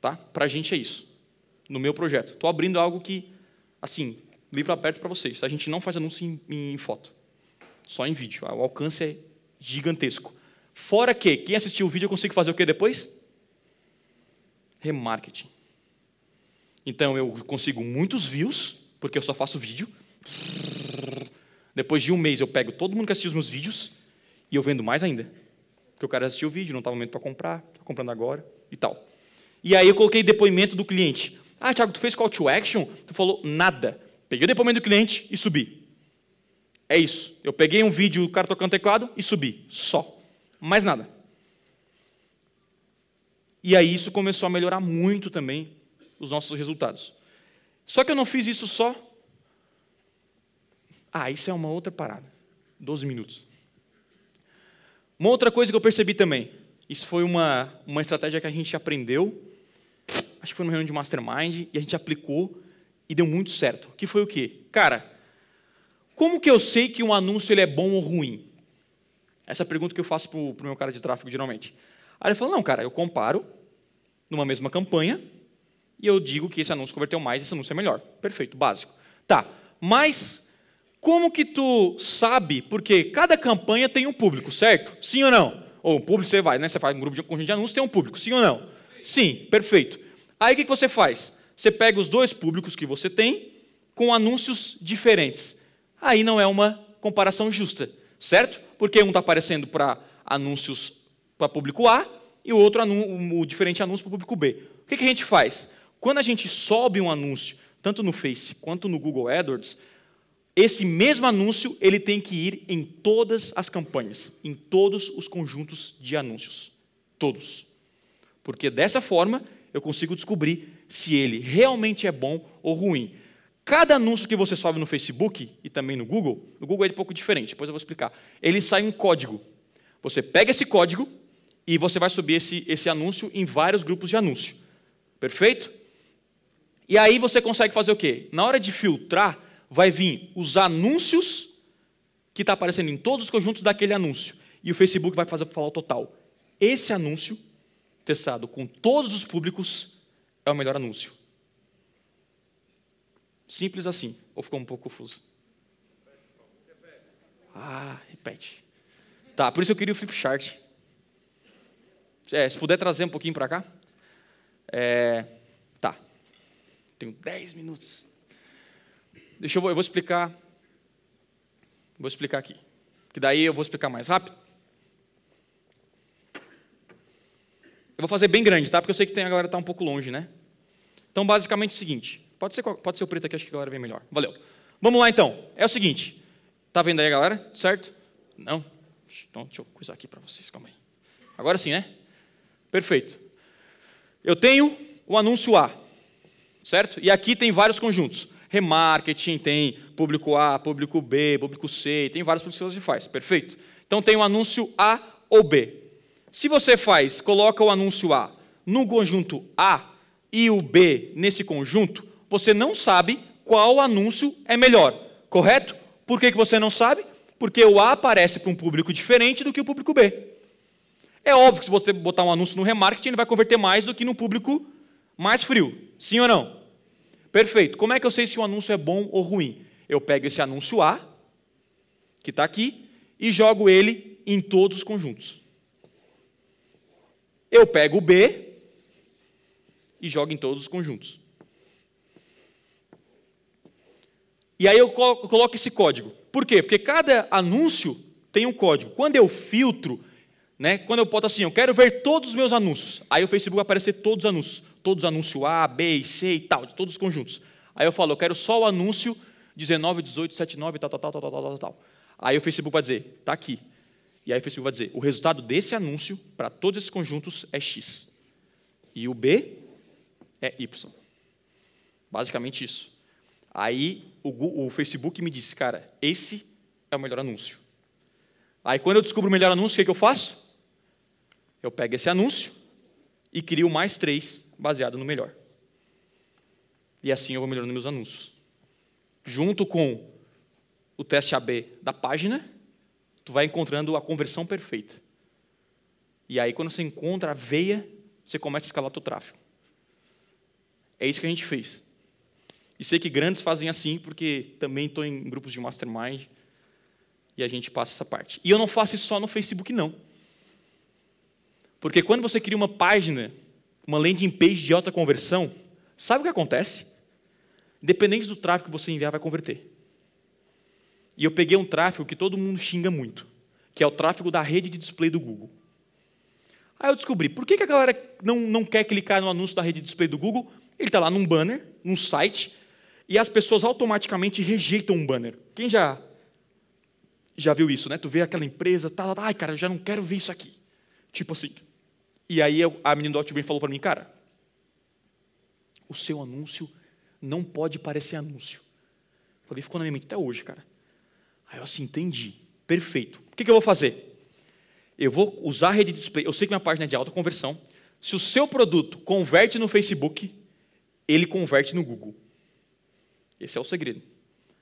Tá? Para a gente é isso. No meu projeto. Estou abrindo algo que, assim, livro aberto para vocês. A gente não faz anúncio em, em foto. Só em vídeo. O alcance é gigantesco. Fora que, quem assistiu o vídeo, eu consigo fazer o que depois? Remarketing. Então eu consigo muitos views, porque eu só faço vídeo. Depois de um mês, eu pego todo mundo que assistiu os meus vídeos e eu vendo mais ainda. Porque o cara assistiu o vídeo, não estava momento para comprar, está comprando agora e tal. E aí eu coloquei depoimento do cliente. Ah, Thiago, tu fez call to action? Tu falou nada. Peguei o depoimento do cliente e subi. É isso. Eu peguei um vídeo do cara tocando teclado e subi. Só. Mais nada. E aí isso começou a melhorar muito também os nossos resultados. Só que eu não fiz isso só ah, isso é uma outra parada. 12 minutos. Uma outra coisa que eu percebi também, isso foi uma, uma estratégia que a gente aprendeu, acho que foi numa reunião de mastermind, e a gente aplicou e deu muito certo. Que foi o quê? Cara, como que eu sei que um anúncio ele é bom ou ruim? Essa é a pergunta que eu faço para o meu cara de tráfego, geralmente. Aí ele falou, não, cara, eu comparo numa mesma campanha e eu digo que esse anúncio converteu mais, esse anúncio é melhor. Perfeito, básico. Tá, mas como que tu sabe? Porque cada campanha tem um público, certo? Sim ou não? Ou um público você vai, né? Você faz um grupo de conjunto de anúncios, tem um público, sim ou não? Sim. Perfeito. Aí o que você faz? Você pega os dois públicos que você tem com anúncios diferentes. Aí não é uma comparação justa, certo? Porque um está aparecendo para anúncios para público A e o outro o diferente anúncio para público B. O que, que a gente faz? Quando a gente sobe um anúncio, tanto no Face quanto no Google AdWords, esse mesmo anúncio ele tem que ir em todas as campanhas, em todos os conjuntos de anúncios. Todos. Porque dessa forma eu consigo descobrir se ele realmente é bom ou ruim. Cada anúncio que você sobe no Facebook e também no Google, no Google é um pouco diferente, depois eu vou explicar. Ele sai um código. Você pega esse código e você vai subir esse, esse anúncio em vários grupos de anúncio. Perfeito? E aí você consegue fazer o quê? Na hora de filtrar, vai vir os anúncios que está aparecendo em todos os conjuntos daquele anúncio. E o Facebook vai fazer falar o total. Esse anúncio, testado com todos os públicos, é o melhor anúncio. Simples assim. Ou ficou um pouco confuso? Ah, repete. Tá, por isso eu queria o flip chart. É, se puder trazer um pouquinho para cá. É, tá. Tenho 10 minutos. Deixa eu, eu vou explicar. Vou explicar aqui. Que daí eu vou explicar mais rápido. Eu vou fazer bem grande, tá? Porque eu sei que tem, a galera está um pouco longe, né? Então, basicamente é o seguinte. Pode ser, pode ser o preto aqui, acho que a galera vem melhor. Valeu. Vamos lá, então. É o seguinte. Tá vendo aí, galera? Certo? Não? Então, deixa eu coisar aqui para vocês. Calma aí. Agora sim, né? Perfeito. Eu tenho o anúncio A, certo? E aqui tem vários conjuntos. Remarketing, tem público A, público B, público C, tem vários públicos que você faz. Perfeito. Então tem o anúncio A ou B. Se você faz, coloca o anúncio A no conjunto A e o B nesse conjunto, você não sabe qual anúncio é melhor, correto? Por que, que você não sabe? Porque o A aparece para um público diferente do que o público B. É óbvio que se você botar um anúncio no remarketing, ele vai converter mais do que no público mais frio. Sim ou não? Perfeito. Como é que eu sei se o anúncio é bom ou ruim? Eu pego esse anúncio A, que está aqui, e jogo ele em todos os conjuntos. Eu pego o B e jogo em todos os conjuntos. E aí eu coloco esse código. Por quê? Porque cada anúncio tem um código. Quando eu filtro, né, quando eu boto assim, eu quero ver todos os meus anúncios, aí o Facebook vai aparecer todos os anúncios, todos os anúncios A, B e C e tal, de todos os conjuntos. Aí eu falo, eu quero só o anúncio 19, 18, 79, tal, tal, tal, tal, tal, tal, tal. Aí o Facebook vai dizer, está aqui. E aí o Facebook vai dizer, o resultado desse anúncio para todos esses conjuntos é X. E o B é Y. Basicamente isso. Aí o, o Facebook me disse, cara, esse é o melhor anúncio. Aí quando eu descubro o melhor anúncio, o que, é que eu faço? Eu pego esse anúncio e crio mais três baseado no melhor. E assim eu vou melhorando meus anúncios. Junto com o teste AB da página, tu vai encontrando a conversão perfeita. E aí, quando você encontra a veia, você começa a escalar o tráfego. É isso que a gente fez. E sei que grandes fazem assim, porque também estou em grupos de mastermind e a gente passa essa parte. E eu não faço isso só no Facebook, não. Porque quando você cria uma página, uma landing page de alta conversão, sabe o que acontece? Independente do tráfego que você enviar, vai converter. E eu peguei um tráfego que todo mundo xinga muito, que é o tráfego da rede de display do Google. Aí eu descobri, por que a galera não, não quer clicar no anúncio da rede de display do Google? Ele está lá num banner, num site, e as pessoas automaticamente rejeitam um banner. Quem já já viu isso, né? Tu vê aquela empresa, tá, ai, cara, já não quero ver isso aqui. Tipo assim. E aí a menina do Outbrain falou para mim, cara, o seu anúncio não pode parecer anúncio. Eu falei, ficou na minha mente até hoje, cara. Aí eu assim, entendi. Perfeito. O que, que eu vou fazer? Eu vou usar a rede de display. Eu sei que minha página é de alta conversão. Se o seu produto converte no Facebook, ele converte no Google. Esse é o segredo.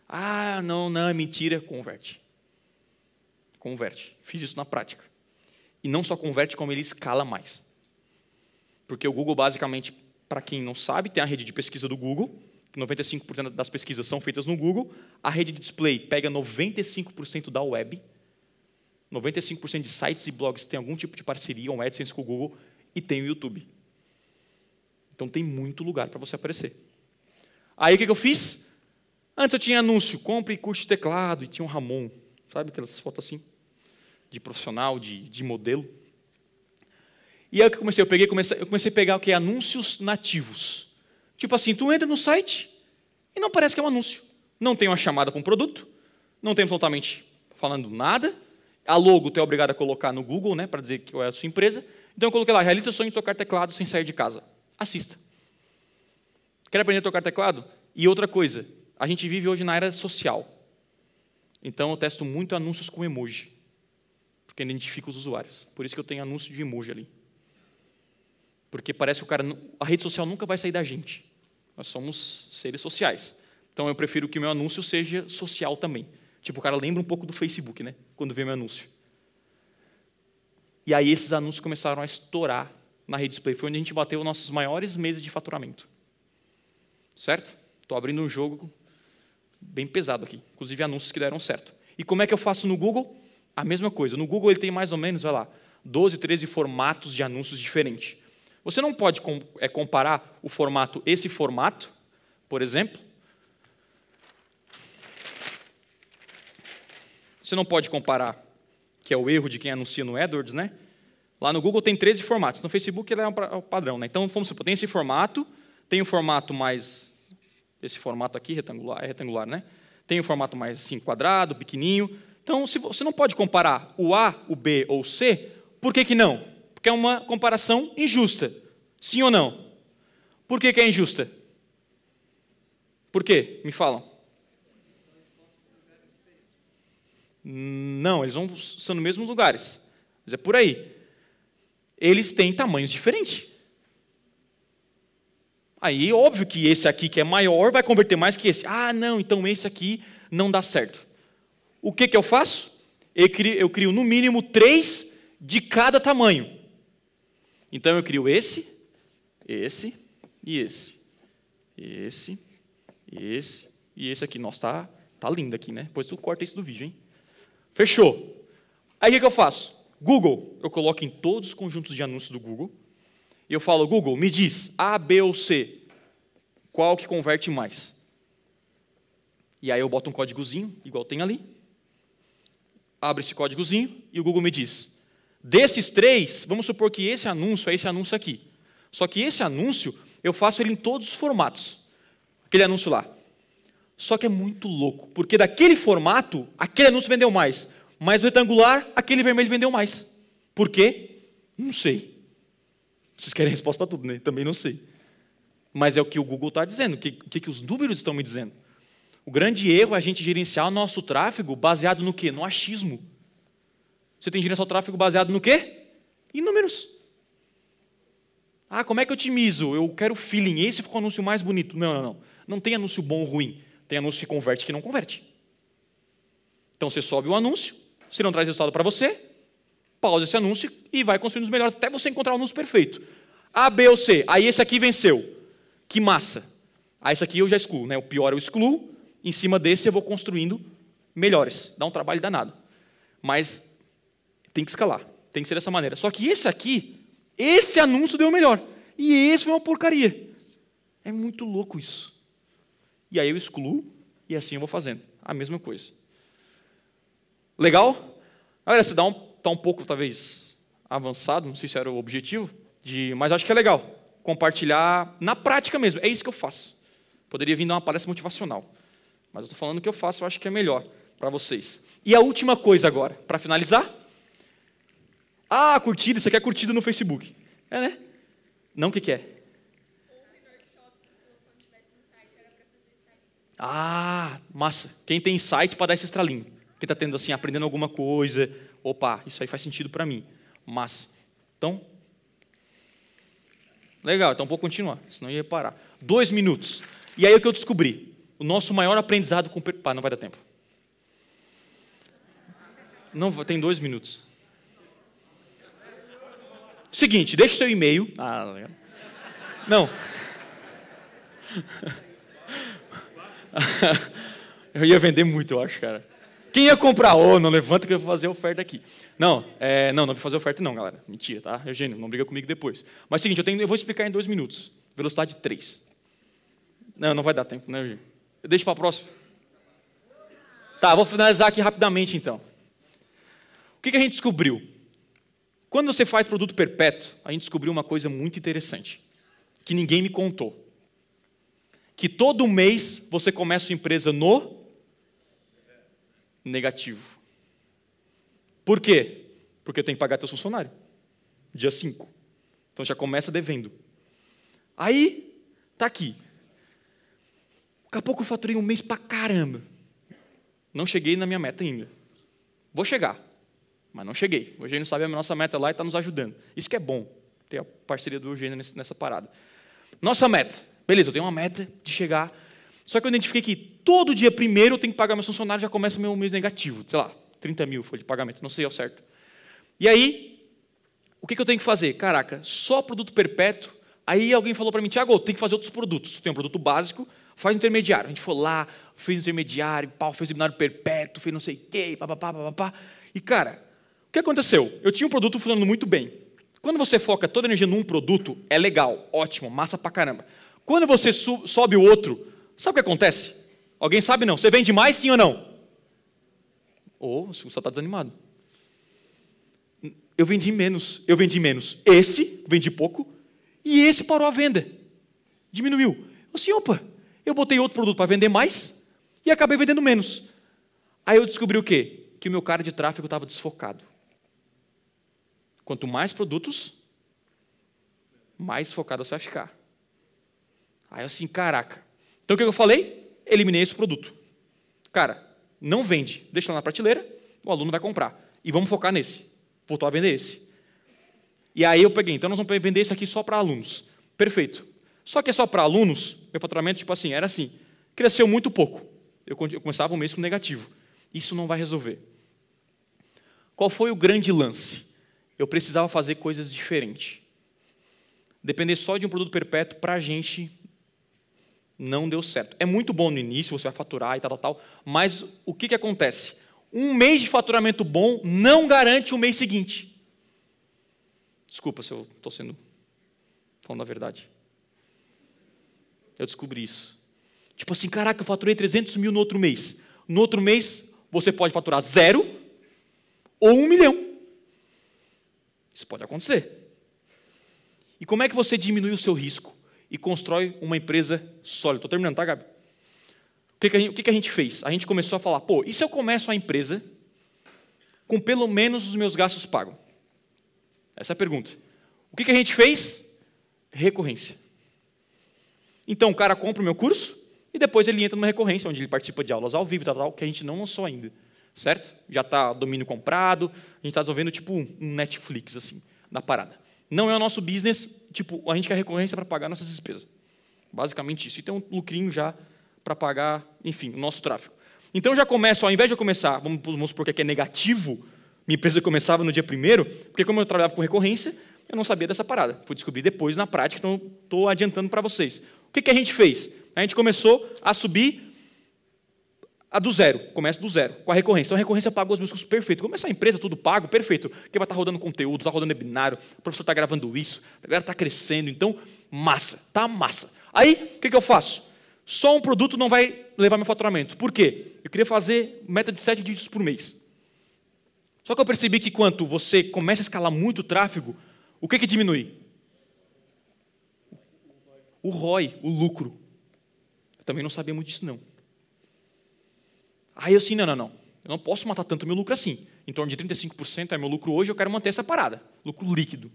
Ah, não, não, é mentira. Converte. Converte. Fiz isso na prática. E não só converte, como ele escala mais. Porque o Google, basicamente, para quem não sabe, tem a rede de pesquisa do Google, que 95% das pesquisas são feitas no Google. A rede de display pega 95% da web. 95% de sites e blogs têm algum tipo de parceria, um AdSense com o Google, e tem o YouTube. Então tem muito lugar para você aparecer. Aí o que, eu fiz? Antes eu tinha anúncio, compre e curte teclado, e tinha um Ramon, sabe aquelas fotos assim, de profissional, de, de modelo. E aí o que eu comecei? Eu, peguei, comecei, eu comecei a pegar o que? Anúncios nativos. Tipo assim, tu entra no site e não parece que é um anúncio. Não tem uma chamada para um produto, não tem absolutamente falando nada. A logo tu é obrigado a colocar no Google, né, para dizer que é a sua empresa. Então eu coloquei lá, realize o sonho de tocar teclado sem sair de casa. Assista. Quer aprender a tocar teclado? E outra coisa, a gente vive hoje na era social. Então eu testo muito anúncios com emoji, porque identifica os usuários. Por isso que eu tenho anúncio de emoji ali. Porque parece que o cara, a rede social nunca vai sair da gente. Nós somos seres sociais. Então eu prefiro que o meu anúncio seja social também. Tipo, o cara lembra um pouco do Facebook, né? Quando vê meu anúncio. E aí esses anúncios começaram a estourar na rede display. Foi onde a gente bateu nossos maiores meses de faturamento. Certo? Estou abrindo um jogo bem pesado aqui. Inclusive anúncios que deram certo. E como é que eu faço no Google? A mesma coisa. No Google ele tem mais ou menos, vai lá, 12, 13 formatos de anúncios diferentes. Você não pode é, comparar o formato, esse formato, por exemplo. Você não pode comparar, que é o erro de quem anuncia no AdWords, né? Lá no Google tem 13 formatos, no Facebook ele é, o padrão, né? Então, vamos supor, tem esse formato, tem o formato mais esse formato aqui retangular, é retangular, né? Tem o formato mais assim quadrado, pequenininho. Então, se você não pode comparar o A, o B ou o C, por que que não? Porque é uma comparação injusta. Sim ou não? Por que, que é injusta? Por quê? Me falam. Não, eles vão são nos mesmos lugares. Mas é por aí. Eles têm tamanhos diferentes. Aí, óbvio que esse aqui que é maior vai converter mais que esse. Ah, não, então esse aqui não dá certo. O que, que eu faço? Eu crio, eu crio no mínimo três de cada tamanho. Então eu crio esse, esse e esse. Esse, esse e esse aqui. Nossa, tá, tá lindo aqui, né? Depois tu corta isso do vídeo, hein? Fechou. Aí o que, que eu faço? Google, eu coloco em todos os conjuntos de anúncios do Google. E eu falo, Google, me diz A, B ou C. Qual que converte mais? E aí eu boto um códigozinho, igual tem ali. Abre esse códigozinho e o Google me diz: Desses três, vamos supor que esse anúncio é esse anúncio aqui. Só que esse anúncio, eu faço ele em todos os formatos. Aquele anúncio lá. Só que é muito louco, porque daquele formato, aquele anúncio vendeu mais. Mas o retangular, aquele vermelho vendeu mais. Por quê? Não sei. Vocês querem resposta para tudo, né? Também não sei. Mas é o que o Google está dizendo, o que, que, que os números estão me dizendo. O grande erro é a gente gerenciar o nosso tráfego baseado no quê? No achismo. Você tem gerenciar o tráfego baseado no quê? Em números. Ah, como é que eu otimizo? Eu quero feeling. Esse ficou o anúncio mais bonito. Não, não, não. Não tem anúncio bom ou ruim. Tem anúncio que converte que não converte. Então você sobe o anúncio, se não traz resultado para você, pausa esse anúncio e vai construindo os melhores até você encontrar o anúncio perfeito. A, B ou C. Aí esse aqui venceu. Que massa. Aí esse aqui eu já excluo. Né? O pior eu excluo. Em cima desse eu vou construindo melhores. Dá um trabalho danado. Mas tem que escalar. Tem que ser dessa maneira. Só que esse aqui, esse anúncio deu melhor. E esse foi uma porcaria. É muito louco isso. E aí eu excluo e assim eu vou fazendo. A mesma coisa. Legal? Olha, você dá um, tá um pouco, talvez, avançado, não sei se era o objetivo, de, mas acho que é legal. Compartilhar na prática mesmo. É isso que eu faço. Poderia vir dar uma palestra motivacional. Mas eu estou falando que eu faço, eu acho que é melhor para vocês. E a última coisa agora, para finalizar, ah, curtida, você quer curtida no Facebook. É, né? Não o que quer? É? Ah, massa. Quem tem site para dar esse estralinho? Quem está tendo assim, aprendendo alguma coisa. Opa, isso aí faz sentido para mim. Massa. Então, legal, então vou continuar, senão ia parar. Dois minutos. E aí o que eu descobri? O nosso maior aprendizado com. Pá, não vai dar tempo. Não, tem dois minutos. Seguinte, deixa o seu e-mail. Ah, não. eu ia vender muito, eu acho, cara. Quem ia comprar? Ô, oh, não levanta que eu vou fazer oferta aqui. Não, é, não, não vou fazer oferta não, galera. Mentira, tá? Eugênio, não briga comigo depois. Mas seguinte, eu, tenho, eu vou explicar em dois minutos. Velocidade 3. Não, não vai dar tempo, né, Eugênio? Deixa para a próxima. Tá, vou finalizar aqui rapidamente então. O que, que a gente descobriu? Quando você faz produto perpétuo, a gente descobriu uma coisa muito interessante, que ninguém me contou. Que todo mês você começa sua empresa no negativo. Por quê? Porque tem que pagar teu funcionário. Dia 5. Então já começa devendo. Aí, tá aqui. Daqui a pouco eu faturei um mês pra caramba. Não cheguei na minha meta ainda. Vou chegar, mas não cheguei. O Eugênio sabe a nossa meta lá e está nos ajudando. Isso que é bom, ter a parceria do Eugênio nessa parada. Nossa meta. Beleza, eu tenho uma meta de chegar. Só que eu identifiquei que todo dia primeiro eu tenho que pagar meus funcionários, já começa meu mês negativo. Sei lá, 30 mil foi de pagamento, não sei ao certo. E aí, o que, que eu tenho que fazer? Caraca, só produto perpétuo. Aí alguém falou para mim, Tiago, tem que fazer outros produtos. Tem um produto básico, faz intermediário. A gente foi lá, fez intermediário, pau, fez seminário perpétuo, fez não sei o quê, papapá, papapá. E, cara, o que aconteceu? Eu tinha um produto funcionando muito bem. Quando você foca toda a energia num produto, é legal, ótimo, massa pra caramba. Quando você sobe o outro, sabe o que acontece? Alguém sabe não? Você vende mais sim ou não? Ou oh, você está desanimado. Eu vendi menos, eu vendi menos. Esse, vendi pouco, e esse parou a venda. Diminuiu. Eu assim, opa, eu botei outro produto para vender mais e acabei vendendo menos. Aí eu descobri o quê? Que o meu cara de tráfego estava desfocado. Quanto mais produtos, mais focado você vai ficar. Aí eu assim, caraca. Então o que eu falei? Eliminei esse produto. Cara, não vende, deixa lá na prateleira, o aluno vai comprar. E vamos focar nesse. Voltou a vender esse. E aí eu peguei, então nós vamos vender esse aqui só para alunos. Perfeito. Só que é só para alunos, meu faturamento, tipo assim, era assim, cresceu muito pouco. Eu começava o mês com negativo. Isso não vai resolver. Qual foi o grande lance? Eu precisava fazer coisas diferentes. Depender só de um produto perpétuo para a gente não deu certo. É muito bom no início, você vai faturar e tal, tal, tal, mas o que, que acontece? Um mês de faturamento bom não garante o mês seguinte. Desculpa se eu estou sendo falando a verdade. Eu descobri isso. Tipo assim, caraca, eu faturei 300 mil no outro mês. No outro mês, você pode faturar zero ou um milhão. Isso pode acontecer. E como é que você diminui o seu risco e constrói uma empresa sólida? Estou terminando, tá, Gabi? O que, que, gente, o que, que a gente fez? A gente começou a falar, pô, e se eu começo a empresa com pelo menos os meus gastos pagos? Essa é a pergunta. O que, que a gente fez? Recorrência. Então o cara compra o meu curso e depois ele entra numa recorrência, onde ele participa de aulas ao vivo, tal, tal, que a gente não lançou ainda certo? Já está domínio comprado, a gente está desenvolvendo tipo um Netflix assim, na parada. Não é o nosso business, tipo, a gente quer recorrência para pagar nossas despesas. Basicamente isso. E tem um lucrinho já para pagar, enfim, o nosso tráfego. Então já começo, ao invés de eu começar, vamos, vamos supor que é negativo, minha empresa começava no dia primeiro, porque como eu trabalhava com recorrência, eu não sabia dessa parada. Fui descobrir depois na prática, então estou adiantando para vocês. O que, que a gente fez? A gente começou a subir a do zero, começa do zero, com a recorrência. Então a recorrência pagou os meus custos perfeito. Como essa empresa, tudo pago, perfeito. Porque vai estar rodando conteúdo, está rodando webinário, o professor está gravando isso, a galera está crescendo, então, massa, tá massa. Aí, o que, que eu faço? Só um produto não vai levar meu faturamento. Por quê? Eu queria fazer meta de sete dígitos por mês. Só que eu percebi que quando você começa a escalar muito o tráfego, o que, que diminui? O ROI, o lucro. Eu também não sabia muito disso, não. Aí eu assim, não, não, não. Eu não posso matar tanto meu lucro assim. Em torno de 35% é meu lucro hoje, eu quero manter essa parada. Lucro líquido.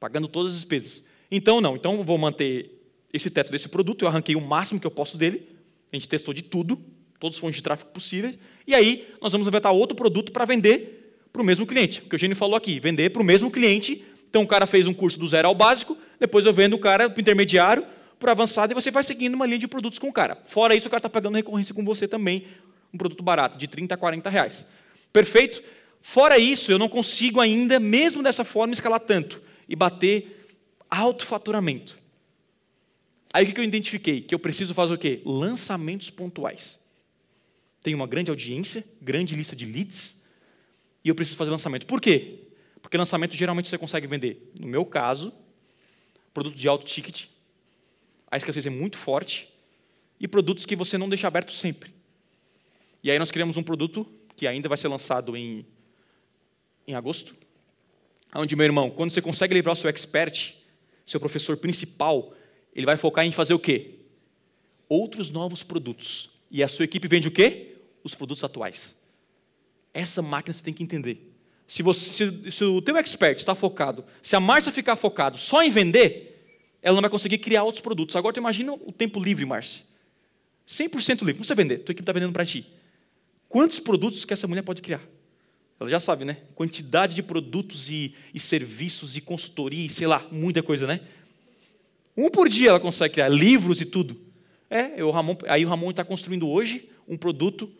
Pagando todas as despesas. Então, não. Então, eu vou manter esse teto desse produto. Eu arranquei o máximo que eu posso dele. A gente testou de tudo. Todos os fontes de tráfego possíveis. E aí, nós vamos inventar outro produto para vender para o mesmo cliente. O que o Eugênio falou aqui. Vender para o mesmo cliente. Então, o cara fez um curso do zero ao básico. Depois eu vendo o cara para o intermediário, para o avançado. E você vai seguindo uma linha de produtos com o cara. Fora isso, o cara está pagando recorrência com você também um produto barato, de 30 a 40 reais. Perfeito? Fora isso, eu não consigo ainda, mesmo dessa forma, escalar tanto e bater alto faturamento. Aí o que eu identifiquei? Que eu preciso fazer o quê? Lançamentos pontuais. Tenho uma grande audiência, grande lista de leads, e eu preciso fazer lançamento. Por quê? Porque lançamento geralmente você consegue vender, no meu caso, produto de alto ticket, a escassez é muito forte, e produtos que você não deixa aberto sempre. E aí nós criamos um produto que ainda vai ser lançado em, em agosto, onde, meu irmão, quando você consegue livrar o seu expert, seu professor principal, ele vai focar em fazer o quê? Outros novos produtos. E a sua equipe vende o quê? Os produtos atuais. Essa máquina você tem que entender. Se, você, se, se o teu expert está focado, se a Márcia ficar focado só em vender, ela não vai conseguir criar outros produtos. Agora, tu imagina o tempo livre, Márcia. 100% livre. Não precisa vender. Tua equipe está vendendo para ti. Quantos produtos que essa mulher pode criar? Ela já sabe, né? Quantidade de produtos e, e serviços e consultoria e sei lá, muita coisa, né? Um por dia ela consegue criar, livros e tudo. É, Ramon, aí o Ramon está construindo hoje um produto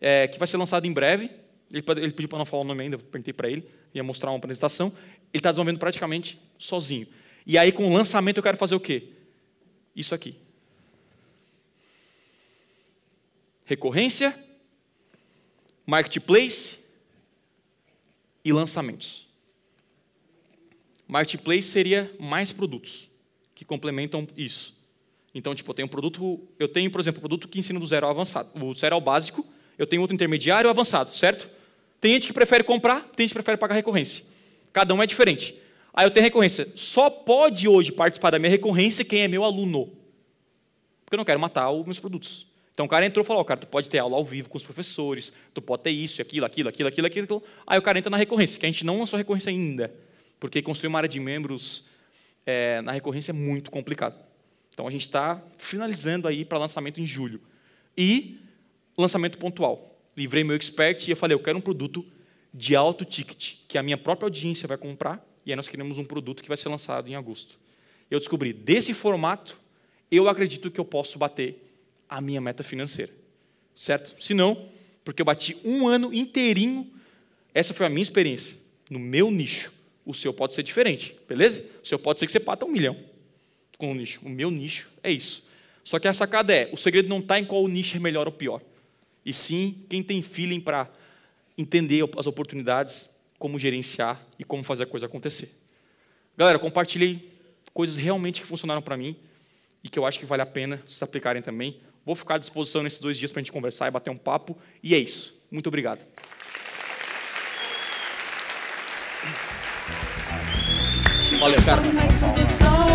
é, que vai ser lançado em breve. Ele, pediu para não falar o nome ainda, eu perguntei para ele, ia mostrar uma apresentação. Ele está desenvolvendo praticamente sozinho. E aí, com o lançamento, eu quero fazer o quê? Isso aqui. Recorrência, marketplace e lançamentos. Marketplace seria mais produtos que complementam isso. Então, tipo, eu tenho um produto, eu tenho, por exemplo, um produto que ensina do zero ao avançado, o zero ao básico, eu tenho outro intermediário avançado, certo? Tem gente que prefere comprar, tem gente que prefere pagar recorrência. Cada um é diferente. Aí eu tenho recorrência. Só pode hoje participar da minha recorrência quem é meu aluno. Porque eu não quero matar os meus produtos. Então o cara entrou e falou: oh, cara, tu pode ter aula ao vivo com os professores, tu pode ter isso, aquilo, aquilo, aquilo, aquilo, aquilo. Aí o cara entra na recorrência, que a gente não lançou recorrência ainda, porque construir uma área de membros é, na recorrência é muito complicado. Então a gente está finalizando aí para lançamento em julho. E lançamento pontual. Livrei meu expert e eu falei: eu quero um produto de alto ticket, que a minha própria audiência vai comprar, e aí nós queremos um produto que vai ser lançado em agosto. Eu descobri, desse formato, eu acredito que eu posso bater a minha meta financeira. Certo? Se não, porque eu bati um ano inteirinho, essa foi a minha experiência, no meu nicho. O seu pode ser diferente, beleza? O seu pode ser que você bata um milhão com o nicho. O meu nicho é isso. Só que a sacada é, o segredo não está em qual nicho é melhor ou pior. E sim, quem tem feeling para entender as oportunidades, como gerenciar e como fazer a coisa acontecer. Galera, compartilhei coisas realmente que funcionaram para mim e que eu acho que vale a pena se aplicarem também. Vou ficar à disposição nesses dois dias para a gente conversar e bater um papo. E é isso. Muito obrigado. Valeu, cara.